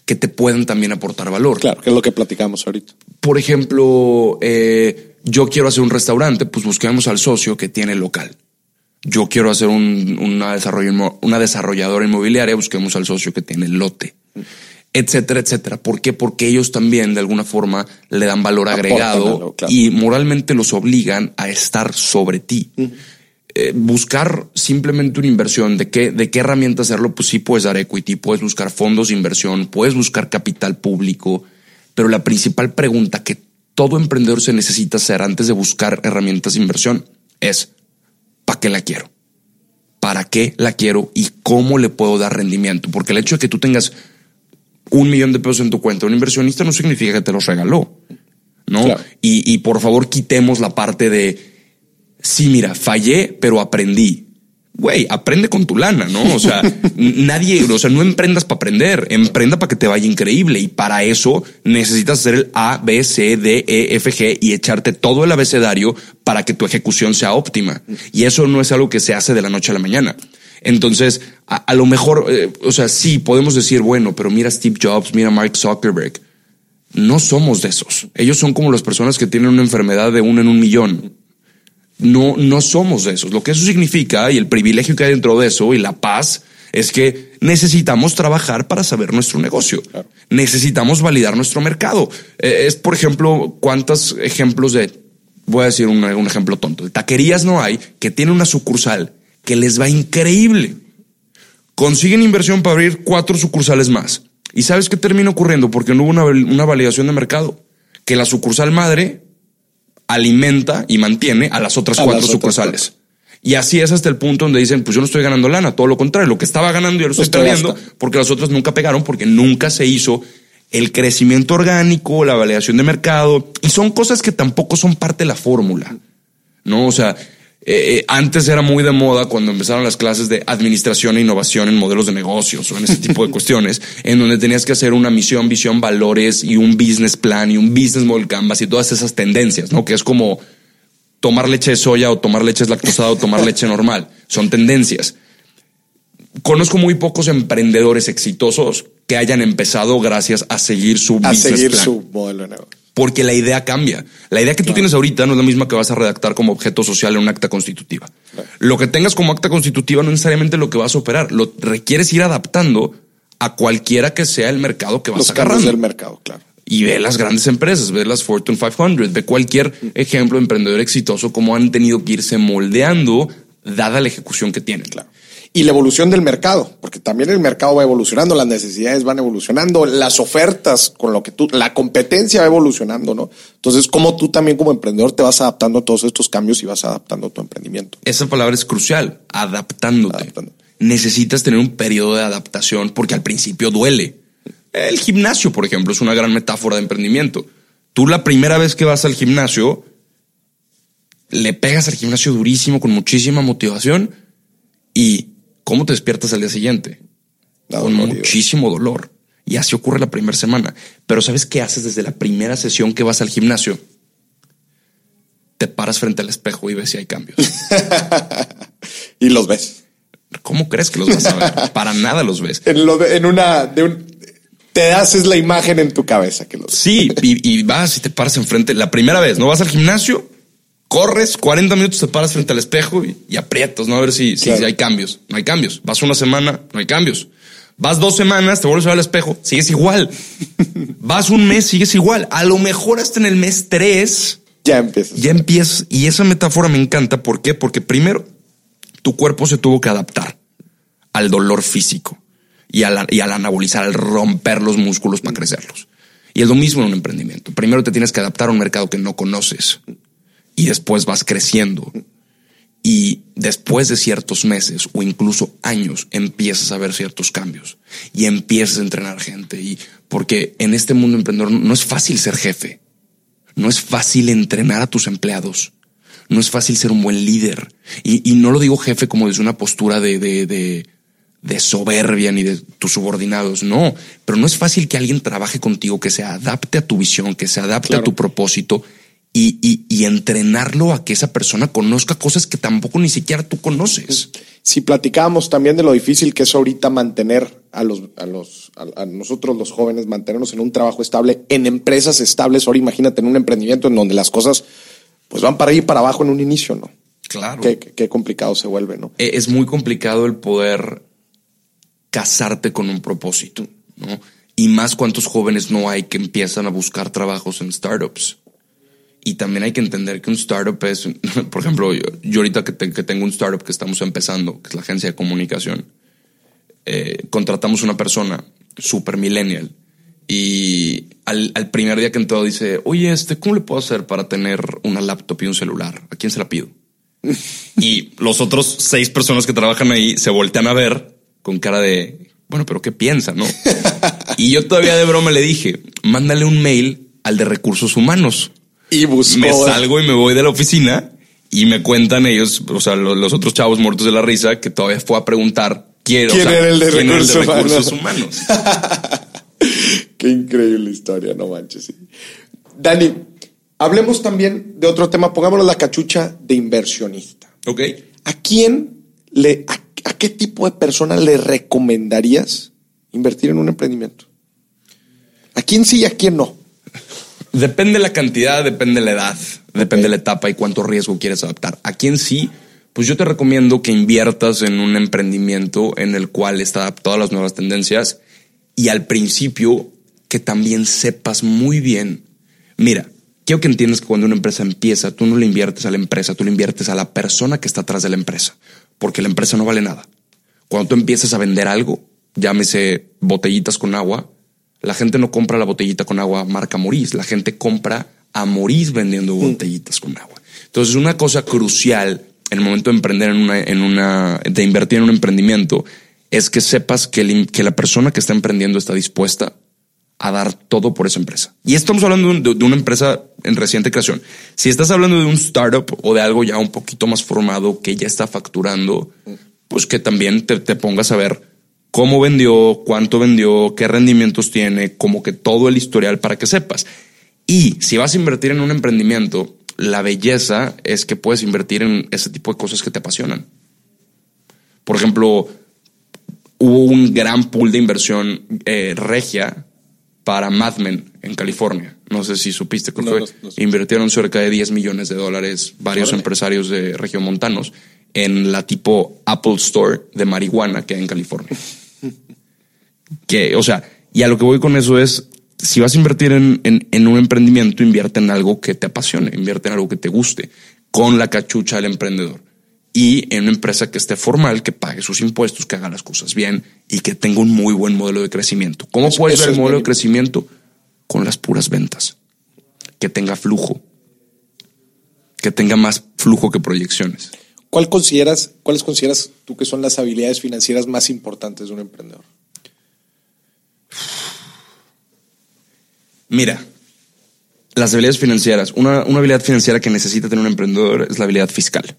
[SPEAKER 2] que te puedan también aportar valor.
[SPEAKER 1] Claro, que es lo que platicamos ahorita.
[SPEAKER 2] Por ejemplo, eh, yo quiero hacer un restaurante, pues busquemos al socio que tiene el local yo quiero hacer un, una, desarrollo, una desarrolladora inmobiliaria, busquemos al socio que tiene el lote, etcétera, etcétera. ¿Por qué? Porque ellos también de alguna forma le dan valor agregado y moralmente los obligan a estar sobre ti. Eh, buscar simplemente una inversión, ¿de qué, de qué herramienta hacerlo? Pues sí puedes dar equity, puedes buscar fondos de inversión, puedes buscar capital público, pero la principal pregunta que todo emprendedor se necesita hacer antes de buscar herramientas de inversión es ¿para qué la quiero? ¿Para qué la quiero y cómo le puedo dar rendimiento? Porque el hecho de que tú tengas un millón de pesos en tu cuenta, un inversionista no significa que te los regaló. ¿No? Y, y por favor, quitemos la parte de sí, mira, fallé, pero aprendí güey, aprende con tu lana, ¿no? O sea, [laughs] nadie, o sea, no emprendas para aprender, emprenda para que te vaya increíble. Y para eso necesitas hacer el A, B, C, D, E, F, G y echarte todo el abecedario para que tu ejecución sea óptima. Y eso no es algo que se hace de la noche a la mañana. Entonces, a, lo mejor, eh, o sea, sí, podemos decir, bueno, pero mira Steve Jobs, mira Mark Zuckerberg. No somos de esos. Ellos son como las personas que tienen una enfermedad de uno en un millón no, no somos de esos. Lo que eso significa y el privilegio que hay dentro de eso y la paz es que necesitamos trabajar para saber nuestro negocio. Necesitamos validar nuestro mercado. Eh, es, por ejemplo, cuántos ejemplos de, voy a decir un, un ejemplo tonto, de taquerías no hay que tienen una sucursal que les va increíble. Consiguen inversión para abrir cuatro sucursales más. ¿Y sabes qué termina ocurriendo? Porque no hubo una, una validación de mercado. Que la sucursal madre alimenta y mantiene a las otras cuatro sucursales. Y así es hasta el punto donde dicen, pues yo no estoy ganando lana, todo lo contrario, lo que estaba ganando yo lo estoy perdiendo porque las otras nunca pegaron, porque nunca se hizo el crecimiento orgánico, la validación de mercado, y son cosas que tampoco son parte de la fórmula. ¿No? O sea, eh, eh, antes era muy de moda cuando empezaron las clases de administración e innovación en modelos de negocios o en ese tipo de [laughs] cuestiones, en donde tenías que hacer una misión, visión, valores y un business plan y un business model canvas y todas esas tendencias, ¿no? Que es como tomar leche de soya o tomar leche lactosada o tomar leche [laughs] normal. Son tendencias. Conozco muy pocos emprendedores exitosos que hayan empezado gracias a seguir su
[SPEAKER 1] a seguir su modelo de negocio
[SPEAKER 2] porque la idea cambia. La idea que tú tienes ahorita no es la misma que vas a redactar como objeto social en un acta constitutiva. Lo que tengas como acta constitutiva no necesariamente lo que vas a operar, lo requieres ir adaptando a cualquiera que sea el mercado que vas
[SPEAKER 1] Los
[SPEAKER 2] a agarrando.
[SPEAKER 1] del mercado, claro.
[SPEAKER 2] Y ve las grandes empresas, ve las Fortune 500, ve cualquier ejemplo de emprendedor exitoso, como han tenido que irse moldeando dada la ejecución que tienen.
[SPEAKER 1] Claro y la evolución del mercado, porque también el mercado va evolucionando, las necesidades van evolucionando, las ofertas con lo que tú, la competencia va evolucionando, ¿no? Entonces, como tú también como emprendedor te vas adaptando a todos estos cambios y vas adaptando tu emprendimiento.
[SPEAKER 2] Esa palabra es crucial, adaptándote. necesitas tener un periodo de adaptación porque al principio duele. El gimnasio, por ejemplo, es una gran metáfora de emprendimiento. Tú la primera vez que vas al gimnasio, le pegas al gimnasio durísimo, con muchísima motivación, y ¿cómo te despiertas al día siguiente? con muchísimo dolor. Y así ocurre la primera semana. Pero ¿sabes qué haces desde la primera sesión que vas al gimnasio? Te paras frente al espejo y ves si hay cambios. [laughs]
[SPEAKER 1] y los ves.
[SPEAKER 2] ¿Cómo crees que los vas a ver? Para nada los ves.
[SPEAKER 1] En, lo en una, de un, te haces la imagen en tu cabeza que los
[SPEAKER 2] Sí, y, vas y te paras enfrente. La primera vez, ¿no? Vas al gimnasio, corres 40 minutos, te paras frente al espejo y, aprietas, ¿no? A ver si, si, hay cambios. No hay cambios. Vas una semana, no hay cambios. Vas dos semanas, te vuelves a ver al espejo, sigues igual. [laughs] Vas un mes, sigues igual. A lo mejor hasta en el mes tres.
[SPEAKER 1] Ya empiezas.
[SPEAKER 2] Ya empiezas. Y esa metáfora me encanta. ¿Por qué? Porque primero tu cuerpo se tuvo que adaptar al dolor físico y al, y al anabolizar, al romper los músculos para crecerlos. Y es lo mismo en un emprendimiento. Primero te tienes que adaptar a un mercado que no conoces y después vas creciendo. Y después de ciertos meses o incluso años empiezas a ver ciertos cambios y empiezas a entrenar gente. Y porque en este mundo emprendedor no es fácil ser jefe, no es fácil entrenar a tus empleados, no es fácil ser un buen líder. Y, no lo digo jefe como desde una postura de, de, de, soberbia ni de tus subordinados, no, pero no es fácil que alguien trabaje contigo, que se adapte a tu visión, que se adapte a tu propósito y, y, y, entrenarlo a que esa persona conozca cosas que tampoco ni siquiera tú conoces.
[SPEAKER 1] Si platicábamos también de lo difícil que es ahorita mantener a los, a los, a, nosotros los jóvenes, mantenernos en un trabajo estable, en empresas estables, ahora imagínate en un emprendimiento en donde las cosas pues van para ahí y para abajo en un inicio, ¿no?
[SPEAKER 2] Claro.
[SPEAKER 1] Qué, qué complicado se vuelve, ¿no?
[SPEAKER 2] E, es muy complicado el poder casarte con un propósito, ¿no? Y más cuántos jóvenes no hay que empiezan a buscar trabajos en startups y también hay que entender que un startup es, [laughs] por ejemplo, yo, ahorita que, tengo un startup que estamos empezando, que es la agencia de comunicación, eh, contratamos una persona super millennial y al, primer día que entró dice, oye, este, ¿cómo le puedo hacer para tener una laptop y un celular? ¿A quién se la pido? [laughs] y los otros seis personas que trabajan ahí se voltean a ver con cara de, bueno, pero ¿qué piensa, no? [laughs] y yo todavía de broma le dije, mándale un mail al de recursos humanos
[SPEAKER 1] y buscó.
[SPEAKER 2] Me salgo y me voy de la oficina y me cuentan ellos, o sea, los, otros chavos muertos de la risa, que todavía fue a preguntar quién,
[SPEAKER 1] era el de,
[SPEAKER 2] recursos, humanos. [laughs]
[SPEAKER 1] Qué increíble historia, no manches. Dani, hablemos también de otro tema. Pongámoslo la cachucha de inversionista.
[SPEAKER 2] Ok.
[SPEAKER 1] ¿A quién le, a qué tipo de persona le recomendarías invertir en un emprendimiento? ¿A quién sí y a quién no?
[SPEAKER 2] Depende la cantidad, depende la edad, depende la etapa y cuánto riesgo quieres adaptar. A quién sí, pues yo te recomiendo que inviertas en un emprendimiento en el cual está adaptado a las nuevas tendencias y al principio que también sepas muy bien. Mira, quiero que entiendas que cuando una empresa empieza, tú no le inviertes a la empresa, tú le inviertes a la persona que está atrás de la empresa, porque la empresa no vale nada. Cuando tú empiezas a vender algo, llámese botellitas con agua, la gente no compra la botellita con agua marca Morís, la gente compra a Morís vendiendo botellitas con agua. Entonces, una cosa crucial en el momento de emprender en una, en una, de invertir en un emprendimiento es que sepas que, que la persona que está emprendiendo está dispuesta a dar todo por esa empresa. Y estamos hablando de, una empresa en reciente creación. Si estás hablando de un startup o de algo ya un poquito más formado que ya está facturando, pues que también te, te pongas a ver cómo vendió, cuánto vendió, qué rendimientos tiene, como que todo el historial para que sepas. Y si vas a invertir en un emprendimiento, la belleza es que puedes invertir en ese tipo de cosas que te apasionan. Por ejemplo, hubo un gran pool de inversión eh, regia para Mad Men en California. No sé si supiste que fue. Invirtieron cerca de 10 millones de dólares varios empresarios de región montanos en la tipo Apple Store de marihuana que hay en California. [laughs] que, o sea, y a lo que voy con eso es, si vas a invertir en, en, un emprendimiento, invierte en algo que te apasione, invierte en algo que te guste, con la cachucha del emprendedor. Y en una empresa que esté formal, que pague sus impuestos, que haga las cosas bien y que tenga un muy buen modelo de crecimiento. ¿Cómo puede ser el modelo de crecimiento? Con las puras ventas. Que tenga flujo. Que tenga más flujo que proyecciones.
[SPEAKER 1] ¿Cuál consideras, ¿cuáles consideras tú que son las habilidades financieras más importantes de un emprendedor?
[SPEAKER 2] Mira, las habilidades financieras. Una, una habilidad financiera que necesita tener un emprendedor es la habilidad fiscal.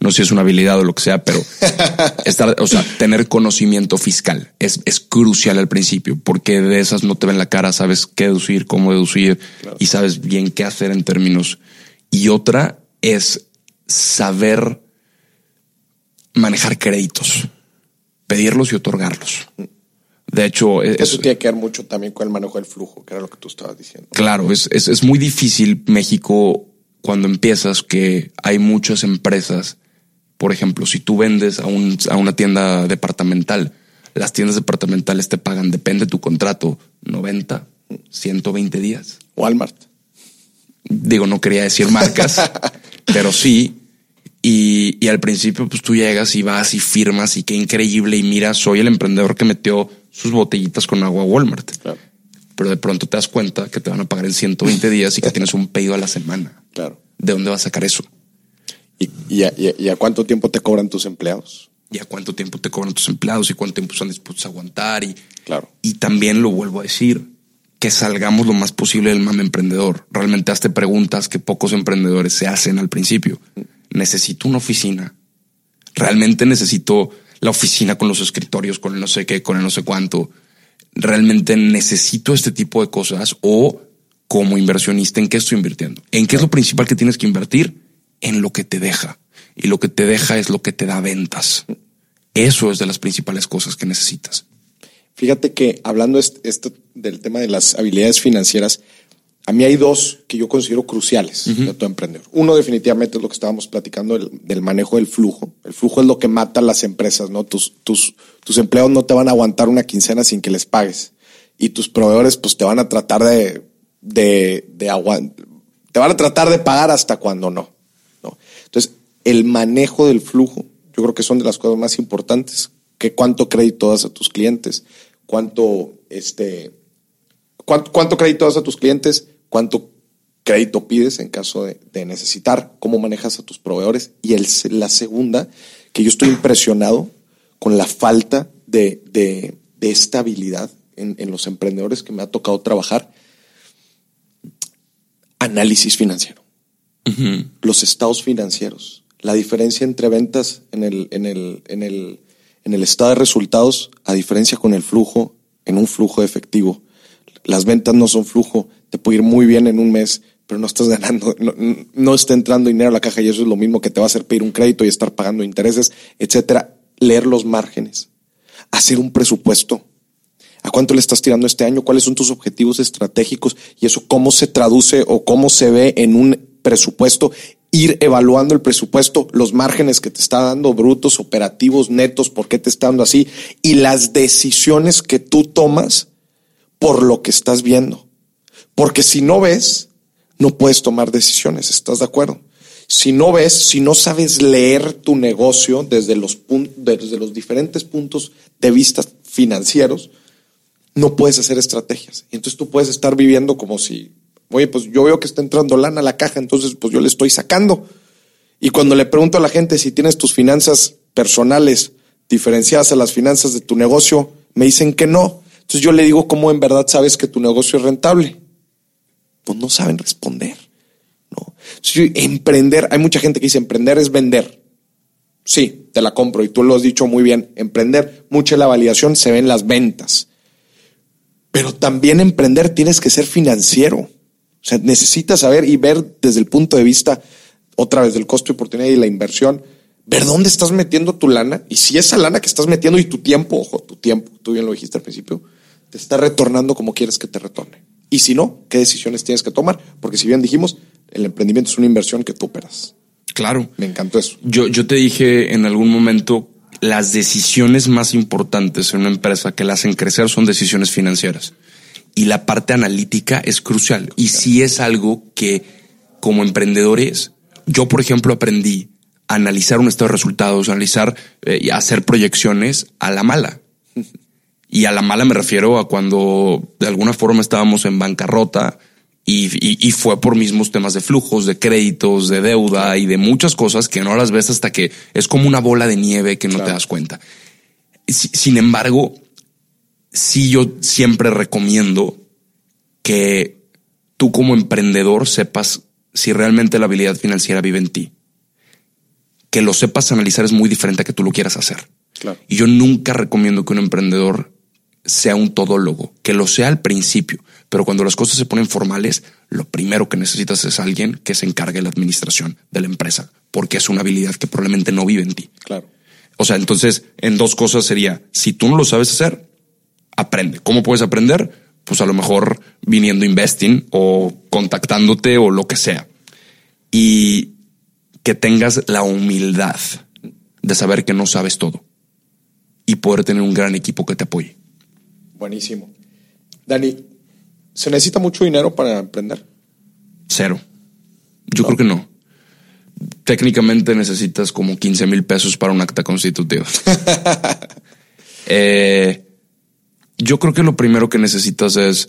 [SPEAKER 2] No sé si es una habilidad o lo que sea, pero [laughs] estar, o sea, tener conocimiento fiscal es, es crucial al principio, porque de esas no te ven la cara, sabes qué deducir, cómo deducir y sabes bien qué hacer en términos. Y otra es saber manejar créditos, pedirlos y otorgarlos. De hecho,
[SPEAKER 1] eso tiene que ver mucho también con el manejo del flujo, que era lo que tú estabas diciendo.
[SPEAKER 2] Claro, es, es, es muy difícil México cuando empiezas que hay muchas empresas. Por ejemplo, si tú vendes a, un, a una tienda departamental, las tiendas departamentales te pagan, depende de tu contrato, 90, 120 días.
[SPEAKER 1] Walmart.
[SPEAKER 2] Digo, no quería decir marcas, [laughs] pero sí. Y, y, al principio, pues tú llegas y vas y firmas y qué increíble. Y mira, soy el emprendedor que metió sus botellitas con agua a Walmart. Pero de pronto te das cuenta que te van a pagar en 120 días y que tienes un pedido a la semana.
[SPEAKER 1] Claro.
[SPEAKER 2] ¿De dónde vas a sacar eso?
[SPEAKER 1] ¿Y, a, cuánto tiempo te cobran tus empleados?
[SPEAKER 2] ¿Y a cuánto tiempo te cobran tus empleados? ¿Y cuánto tiempo están dispuestos a aguantar? Y,
[SPEAKER 1] claro.
[SPEAKER 2] y también lo vuelvo a decir, que salgamos lo más posible del mame emprendedor. Realmente hazte preguntas que pocos emprendedores se hacen al principio. Necesito una oficina. Realmente necesito la oficina con los escritorios, con el no sé qué, con el no sé cuánto. Realmente necesito este tipo de cosas o como inversionista, ¿en qué estoy invirtiendo? ¿En qué es lo principal que tienes que invertir? En lo que te deja. Y lo que te deja es lo que te da ventas. Eso es de las principales cosas que necesitas.
[SPEAKER 1] Fíjate que hablando esto del tema de las habilidades financieras, a mí hay dos que yo considero cruciales de todo emprendedor. Uno definitivamente es lo que estábamos platicando del, manejo del flujo. El flujo es lo que mata a las empresas, ¿no? Tus, tus, tus empleados no te van a aguantar una quincena sin que les pagues. Y tus proveedores pues te van a tratar de, de, de te van a tratar de pagar hasta cuando no, no. Entonces, el manejo del flujo, yo creo que son de las cosas más importantes. Que cuánto crédito das a tus clientes, cuánto, este, cuánto, crédito das a tus clientes, cuánto crédito pides en caso de, necesitar, cómo manejas a tus proveedores. Y el, la segunda, que yo estoy impresionado con la falta de, de, estabilidad en, en, los emprendedores que me ha tocado trabajar. Análisis financiero. Los estados financieros. La diferencia entre ventas en el, en, el, en, el, en el estado de resultados, a diferencia con el flujo, en un flujo efectivo las ventas no son flujo, te puede ir muy bien en un mes, pero no estás ganando, no, está entrando dinero a la caja y eso es lo mismo que te va a hacer pedir un crédito y estar pagando intereses, etcétera. Leer los márgenes, hacer un presupuesto. ¿A cuánto le estás tirando este año? ¿Cuáles son tus objetivos estratégicos? Y eso cómo se traduce o cómo se ve en un presupuesto. Ir evaluando el presupuesto, los márgenes que te está dando, brutos, operativos, netos, por qué te está dando así, y las decisiones que tú tomas por lo que estás viendo. Porque si no ves, no puedes tomar decisiones, ¿estás de acuerdo? Si no ves, si no sabes leer tu negocio desde los, desde los diferentes puntos de vista financieros, no puedes hacer estrategias. Y entonces tú puedes estar viviendo como si, oye, pues yo veo que está entrando lana a la caja, entonces pues yo le estoy sacando. Y cuando le pregunto a la gente si tienes tus finanzas personales diferenciadas a las finanzas de tu negocio, me dicen que no. Entonces yo le digo, ¿cómo en verdad sabes que tu negocio es rentable? Pues no saben responder. ¿no? emprender, hay mucha gente que dice emprender es vender. Sí, te la compro y tú lo has dicho muy bien. Emprender, mucha la validación se ve en las ventas. Pero también emprender tienes que ser financiero. O sea, necesitas saber y ver desde el punto de vista, otra vez, del costo de oportunidad y la inversión, ver dónde estás metiendo tu lana y si esa lana que estás metiendo y tu tiempo, ojo, tu tiempo, tú bien lo dijiste al principio, te está retornando como quieres que te retorne. Y si no, ¿qué decisiones tienes que tomar? Porque si bien dijimos, el emprendimiento es una inversión que tú operas.
[SPEAKER 2] Claro.
[SPEAKER 1] Me encantó eso.
[SPEAKER 2] Yo, yo te dije en algún momento, las decisiones más importantes en una empresa que la hacen crecer son decisiones financieras. Y la parte analítica es crucial. Y si es algo que como emprendedores, yo por ejemplo aprendí a analizar un estado de resultados, analizar eh, y hacer proyecciones a la mala. [laughs] Y a la mala me refiero a cuando de alguna forma estábamos en bancarrota Y, fue por mismos temas de flujos, de créditos, de deuda y de muchas cosas que no las ves hasta que es como una bola de nieve que no te das cuenta. Sin embargo, sí yo siempre recomiendo que tú como emprendedor sepas si realmente la habilidad financiera vive en ti. Que lo sepas analizar es muy diferente a que tú lo quieras hacer. Y yo nunca recomiendo que un emprendedor sea un todólogo, que lo sea al principio, pero cuando las cosas se ponen formales, lo primero que necesitas es alguien que se encargue de la administración de la empresa, porque es una habilidad que probablemente no vive en ti.
[SPEAKER 1] Claro.
[SPEAKER 2] O sea, entonces, en dos cosas sería, si tú no lo sabes hacer, aprende. ¿Cómo puedes aprender? Pues a lo mejor viniendo investing o contactándote o lo que sea. Y que tengas la humildad de saber que no sabes todo y poder tener un gran equipo que te apoye.
[SPEAKER 1] Buenísimo. Dani, ¿se necesita mucho dinero para emprender?
[SPEAKER 2] Cero. Yo creo que no. Técnicamente necesitas como 15 mil pesos para un acta constitutiva. [laughs] Eh, yo creo que lo primero que necesitas es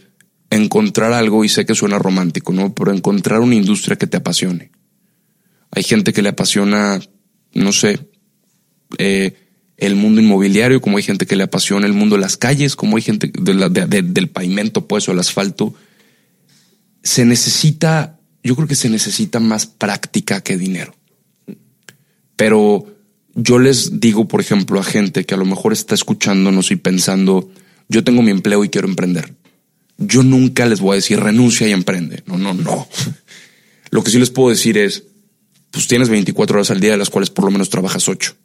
[SPEAKER 2] encontrar algo, y sé que suena romántico, ¿no? Pero encontrar una industria que te apasione. Hay gente que le apasiona, no sé, eh, el mundo inmobiliario, como hay gente que le apasiona el mundo de las calles, como hay gente del pavimento, pues, o el asfalto. Se necesita, yo creo que se necesita más práctica que dinero. Pero yo les digo, por ejemplo, a gente que a lo mejor está escuchándonos y pensando, yo tengo mi empleo y quiero emprender. Yo nunca les voy a decir renuncia y emprende. No, no, no. [laughs] Lo que sí les puedo decir es, pues tienes 24 horas al día de las cuales por lo menos trabajas 8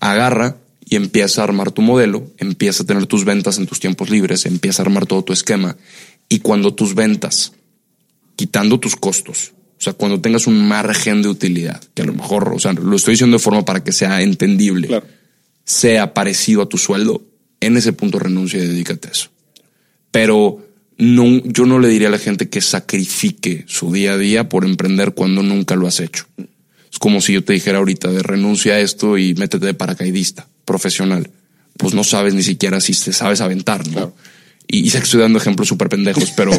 [SPEAKER 2] agarra y empieza a armar tu modelo, empieza a tener tus ventas en tus tiempos libres, empieza a armar todo tu esquema. Y cuando tus ventas, quitando tus costos, o sea, cuando tengas un margen de utilidad, que a lo mejor, o sea, lo estoy diciendo de forma para que sea entendible, sea parecido a tu sueldo, en ese punto renuncia y dedícate a eso. Pero no, yo no le diría a la gente que sacrifique su día a día por emprender cuando nunca lo has hecho. Es como si yo te dijera ahorita de renuncia a esto y métete de paracaidista profesional. Pues no sabes ni siquiera si te sabes aventar, ¿no? Y, sé que estoy dando ejemplos súper pendejos, pero,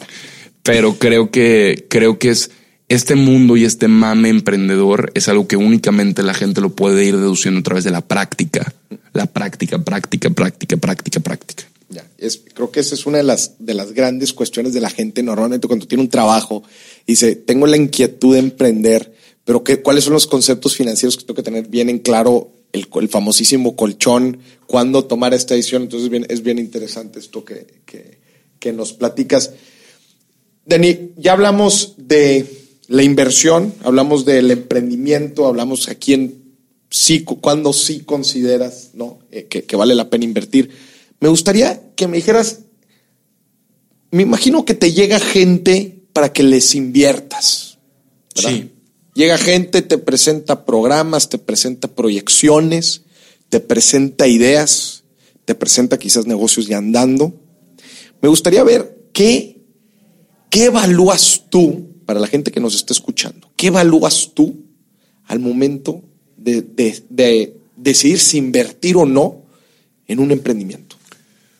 [SPEAKER 2] [laughs] pero creo que, creo que es este mundo y este mame emprendedor es algo que únicamente la gente lo puede ir deduciendo a través de la práctica. La práctica, práctica, práctica, práctica, práctica.
[SPEAKER 1] Ya, es, creo que esa es una de las, de las grandes cuestiones de la gente normalmente cuando tiene un trabajo y dice, tengo la inquietud de emprender, pero ¿qué, ¿cuáles son los conceptos financieros que tengo que tener bien en claro? El, el famosísimo colchón, cuándo tomar esta decisión. Entonces bien, es bien interesante esto que, que, que nos platicas. Dani, ya hablamos de la inversión, hablamos del emprendimiento, hablamos a quién sí, cuándo sí consideras ¿no? Eh, que, que, vale la pena invertir. Me gustaría que me dijeras, me imagino que te llega gente para que les inviertas.
[SPEAKER 2] Sí.
[SPEAKER 1] Llega gente, te presenta programas, te presenta proyecciones, te presenta ideas, te presenta quizás negocios ya andando. Me gustaría ver qué, qué evalúas tú, para la gente que nos está escuchando, qué evalúas tú al momento de, de decidir si invertir o no en un emprendimiento.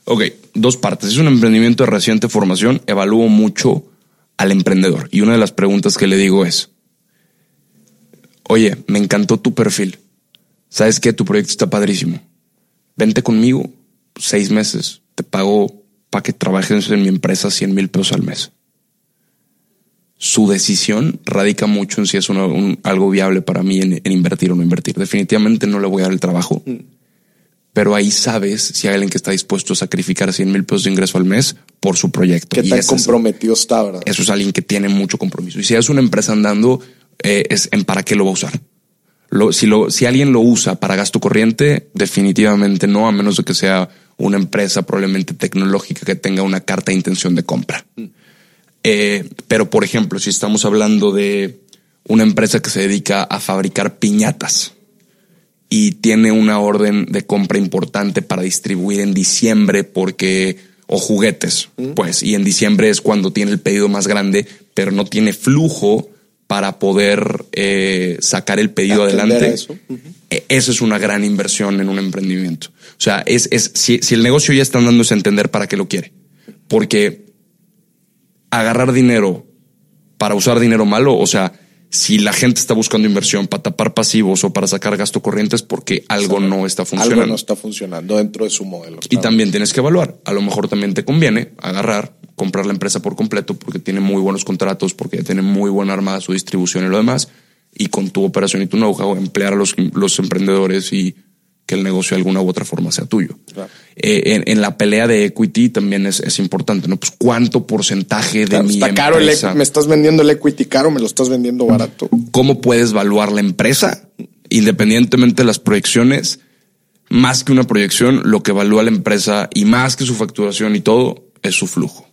[SPEAKER 2] Ok, dos partes. Es un emprendimiento de reciente formación. Evalúo mucho al emprendedor. Y una de las preguntas que le digo es, oye, me encantó tu perfil. ¿Sabes qué? Tu proyecto está padrísimo. Vente conmigo seis meses. Te pago para que trabajes en mi empresa 100 mil pesos al mes. Su decisión radica mucho en si es algo viable para mí en, invertir o no invertir. Definitivamente no le voy a dar el trabajo. Mm. Pero ahí sabes si hay alguien que está dispuesto a sacrificar 100 mil pesos de ingreso al mes por su proyecto.
[SPEAKER 1] ¿Qué tan comprometido está, verdad?
[SPEAKER 2] Eso es alguien que tiene mucho compromiso. Y si es una empresa andando, eh, es en para qué lo va a usar. si, lo, si alguien lo usa para gasto corriente, definitivamente no, a menos de que sea una empresa probablemente tecnológica que tenga una carta de intención de compra. Mm. Eh, pero, por ejemplo, si estamos hablando de una empresa que se dedica a fabricar piñatas y tiene una orden de compra importante para distribuir en diciembre porque o juguetes, mm. pues, y en diciembre es cuando tiene el pedido más grande, pero no tiene flujo para poder eh, sacar el pedido adelante. Eso. E, eso. es una gran inversión en un emprendimiento. O sea, es, es si, el negocio ya está dándose a entender para qué lo quiere. Porque agarrar dinero para usar dinero malo, o sea, si la gente está buscando inversión para tapar pasivos o para sacar gasto corriente es porque algo no está funcionando.
[SPEAKER 1] Algo no está funcionando dentro de su modelo.
[SPEAKER 2] Y también tienes que evaluar. A lo mejor también te conviene agarrar, comprar la empresa por completo porque tiene muy buenos contratos, porque tiene muy buena armada su distribución y lo demás. Y con tu operación y tu know-how, emplear a los, los emprendedores y que el negocio de alguna u otra forma sea tuyo. Eh, en, la pelea de equity también es, importante, ¿no? Pues cuánto porcentaje de mi
[SPEAKER 1] está caro el, me estás vendiendo el equity caro, me lo estás vendiendo barato.
[SPEAKER 2] ¿Cómo puedes evaluar la empresa? Independientemente de las proyecciones, más que una proyección, lo que evalúa la empresa y más que su facturación y todo, es su flujo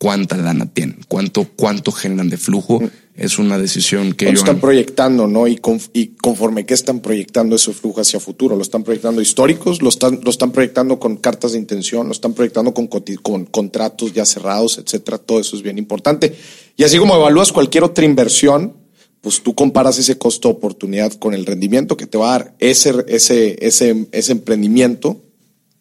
[SPEAKER 2] cuánta lana tienen, cuánto, cuánto generan de flujo. Es una decisión que
[SPEAKER 1] ellos están proyectando, ¿no? Y, conforme que están proyectando ese flujo hacia futuro, lo están proyectando históricos, lo están, lo están proyectando con cartas de intención, lo están proyectando con, con contratos ya cerrados, etcétera. Todo eso es bien importante. Y así como evalúas cualquier otra inversión, pues tú comparas ese costo oportunidad con el rendimiento que te va a dar ese, ese, ese, ese emprendimiento,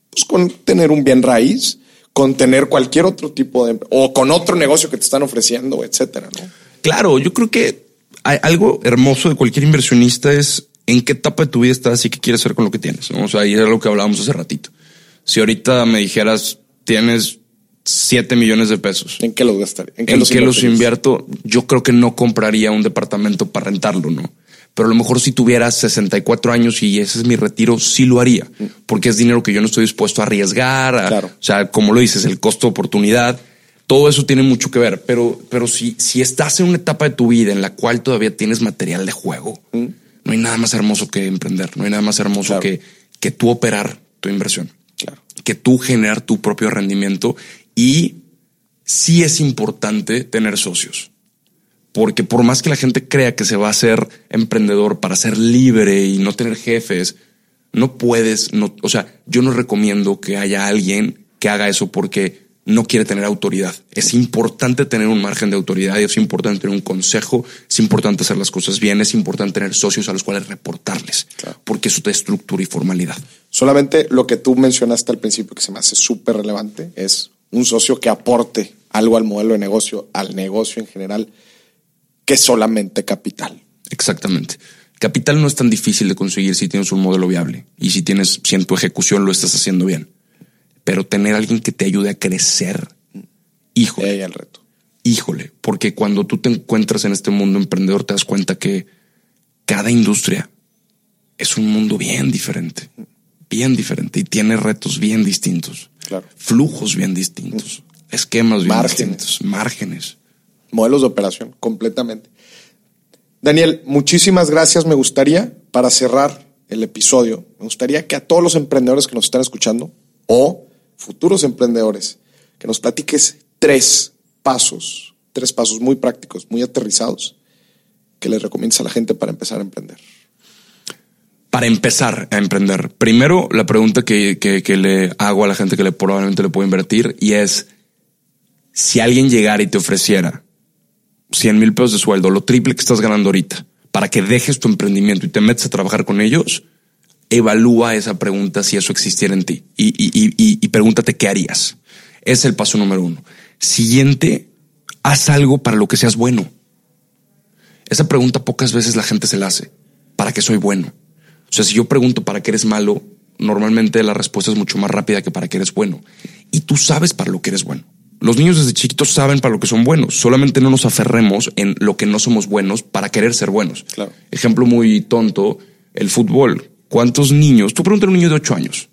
[SPEAKER 1] pues con tener un bien raíz con tener cualquier otro tipo de o con otro negocio que te están ofreciendo, etcétera, ¿no?
[SPEAKER 2] Claro, yo creo que hay algo hermoso de cualquier inversionista es en qué etapa de tu vida estás y qué quieres hacer con lo que tienes. O sea, ahí era lo que hablábamos hace ratito. Si ahorita me dijeras, tienes 7 millones de pesos.
[SPEAKER 1] ¿En qué los gastaría?
[SPEAKER 2] ¿En qué, los, qué los invierto? Yo creo que no compraría un departamento para rentarlo, ¿no? pero a lo mejor si tuviera 64 años y ese es mi retiro, sí lo haría, porque es dinero que yo no estoy dispuesto a arriesgar. O sea, como lo dices, el costo de oportunidad, todo eso tiene mucho que ver. Pero, pero si, si estás en una etapa de tu vida en la cual todavía tienes material de juego, no hay nada más hermoso que emprender, no hay nada más hermoso que, que tú operar tu inversión, que tú generar tu propio rendimiento y sí es importante tener socios porque por más que la gente crea que se va a ser emprendedor para ser libre y no tener jefes, no puedes, no, o sea, yo no recomiendo que haya alguien que haga eso porque no quiere tener autoridad. Es importante tener un margen de autoridad, es importante tener un consejo, es importante hacer las cosas bien, es importante tener socios a los cuales reportarles, porque eso te estructura y formalidad.
[SPEAKER 1] Solamente lo que tú mencionaste al principio que se me hace súper relevante es un socio que aporte algo al modelo de negocio, al negocio en general que solamente capital.
[SPEAKER 2] Exactamente. Capital no es tan difícil de conseguir si tienes un modelo viable y si tienes, si en tu ejecución lo estás haciendo bien. Pero tener alguien que te ayude a crecer, híjole.
[SPEAKER 1] Ahí el reto.
[SPEAKER 2] Híjole, porque cuando tú te encuentras en este mundo emprendedor te das cuenta que cada industria es un mundo bien diferente, bien diferente y tiene retos bien distintos, flujos bien distintos, esquemas bien distintos, márgenes
[SPEAKER 1] modelos de operación completamente. Daniel, muchísimas gracias. Me gustaría, para cerrar el episodio, me gustaría que a todos los emprendedores que nos están escuchando o futuros emprendedores, que nos platiques tres pasos, tres pasos muy prácticos, muy aterrizados, que les recomiendas a la gente para empezar a emprender.
[SPEAKER 2] Para empezar a emprender, primero la pregunta que, que le hago a la gente que le probablemente le puedo invertir y es, si alguien llegara y te ofreciera 100 mil pesos de sueldo, lo triple que estás ganando ahorita, para que dejes tu emprendimiento y te metes a trabajar con ellos, evalúa esa pregunta si eso existiera en ti y, y, y, pregúntate qué harías. Es el paso número uno. Siguiente, haz algo para lo que seas bueno. Esa pregunta pocas veces la gente se la hace. ¿Para qué soy bueno? O sea, si yo pregunto para qué eres malo, normalmente la respuesta es mucho más rápida que para qué eres bueno. Y tú sabes para lo que eres bueno. Los niños desde chiquitos saben para lo que son buenos. Solamente no nos aferremos en lo que no somos buenos para querer ser buenos. Ejemplo muy tonto, el fútbol. ¿Cuántos niños? Tú pregúntale a un niño de ocho años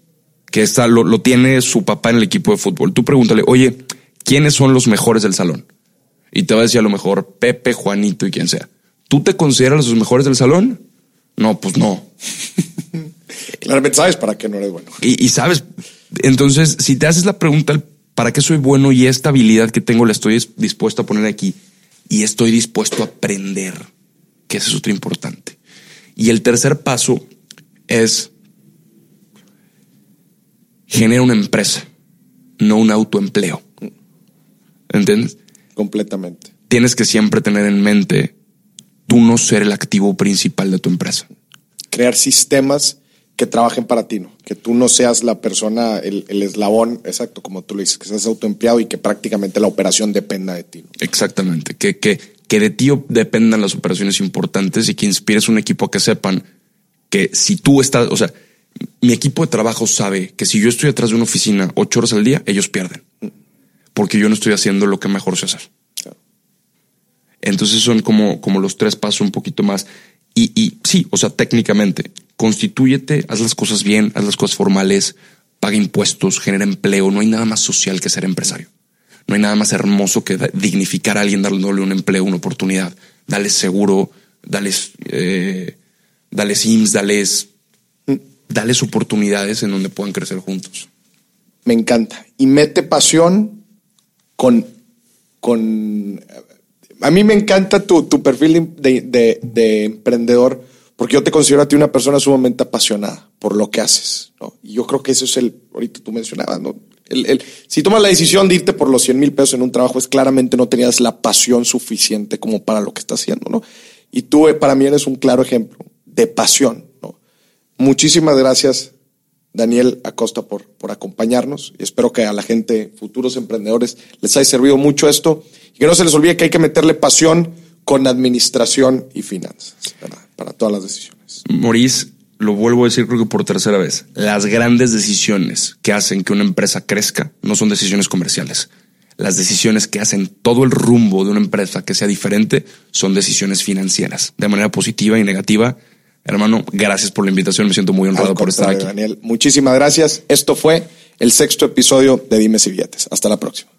[SPEAKER 2] que está, lo, lo tiene su papá en el equipo de fútbol. Tú pregúntale, oye, ¿quiénes son los mejores del salón? Y te va a decir a lo mejor Pepe, Juanito y quien sea. ¿Tú te consideras los mejores del salón? No, pues no. [laughs]
[SPEAKER 1] Claramente sabes para qué no eres bueno.
[SPEAKER 2] Y, y sabes, entonces, si te haces la pregunta ¿Para qué soy bueno y esta habilidad que tengo la estoy dispuesto a poner aquí? Y estoy dispuesto a aprender, que eso es otro importante. Y el tercer paso es genera una empresa, no un autoempleo. ¿Entiendes?
[SPEAKER 1] Completamente.
[SPEAKER 2] Tienes que siempre tener en mente tú no ser el activo principal de tu empresa.
[SPEAKER 1] Crear sistemas que trabajen para ti, ¿no? Que tú no seas la persona, el, eslabón, exacto, como tú lo dices, que seas autoempleado y que prácticamente la operación dependa de ti.
[SPEAKER 2] Exactamente, que, que, que de ti dependan las operaciones importantes y que inspires un equipo a que sepan que si tú estás, o sea, mi equipo de trabajo sabe que si yo estoy detrás de una oficina ocho horas al día, ellos pierden. Porque yo no estoy haciendo lo que mejor sé hacer. Entonces son como, como los tres pasos un poquito más. Y, y sí, o sea, técnicamente, constitúyete, haz las cosas bien, haz las cosas formales, paga impuestos, genera empleo. No hay nada más social que ser empresario. No hay nada más hermoso que dignificar a alguien, darle un empleo, una oportunidad. Dale seguro, dales, eh, dales IMSS, dales, dales oportunidades en donde puedan crecer juntos.
[SPEAKER 1] Me encanta. Y mete pasión con, con a mí me encanta tu, tu perfil de, de, de, emprendedor porque yo te considero a ti una persona sumamente apasionada por lo que haces. ¿no? Y yo creo que eso es el, ahorita tú mencionabas, ¿no? Si tomas la decisión de irte por los 100 mil pesos en un trabajo, es claramente no tenías la pasión suficiente como para lo que estás haciendo, ¿no? Y tú eh, para mí eres un claro ejemplo de pasión, ¿no? Muchísimas gracias, Daniel Acosta, por, por acompañarnos y espero que a la gente, futuros emprendedores, les haya servido mucho esto y que no se les olvide que hay que meterle pasión con administración y finanzas para, todas las decisiones.
[SPEAKER 2] Maurice, lo vuelvo a decir creo que por tercera vez, las grandes decisiones que hacen que una empresa crezca no son decisiones comerciales. Las decisiones que hacen todo el rumbo de una empresa que sea diferente son decisiones financieras, de manera positiva y negativa Hermano, gracias por la invitación. Me siento muy honrado por estar aquí.
[SPEAKER 1] Daniel, muchísimas gracias. Esto fue el sexto episodio de Dime si Hasta la próxima.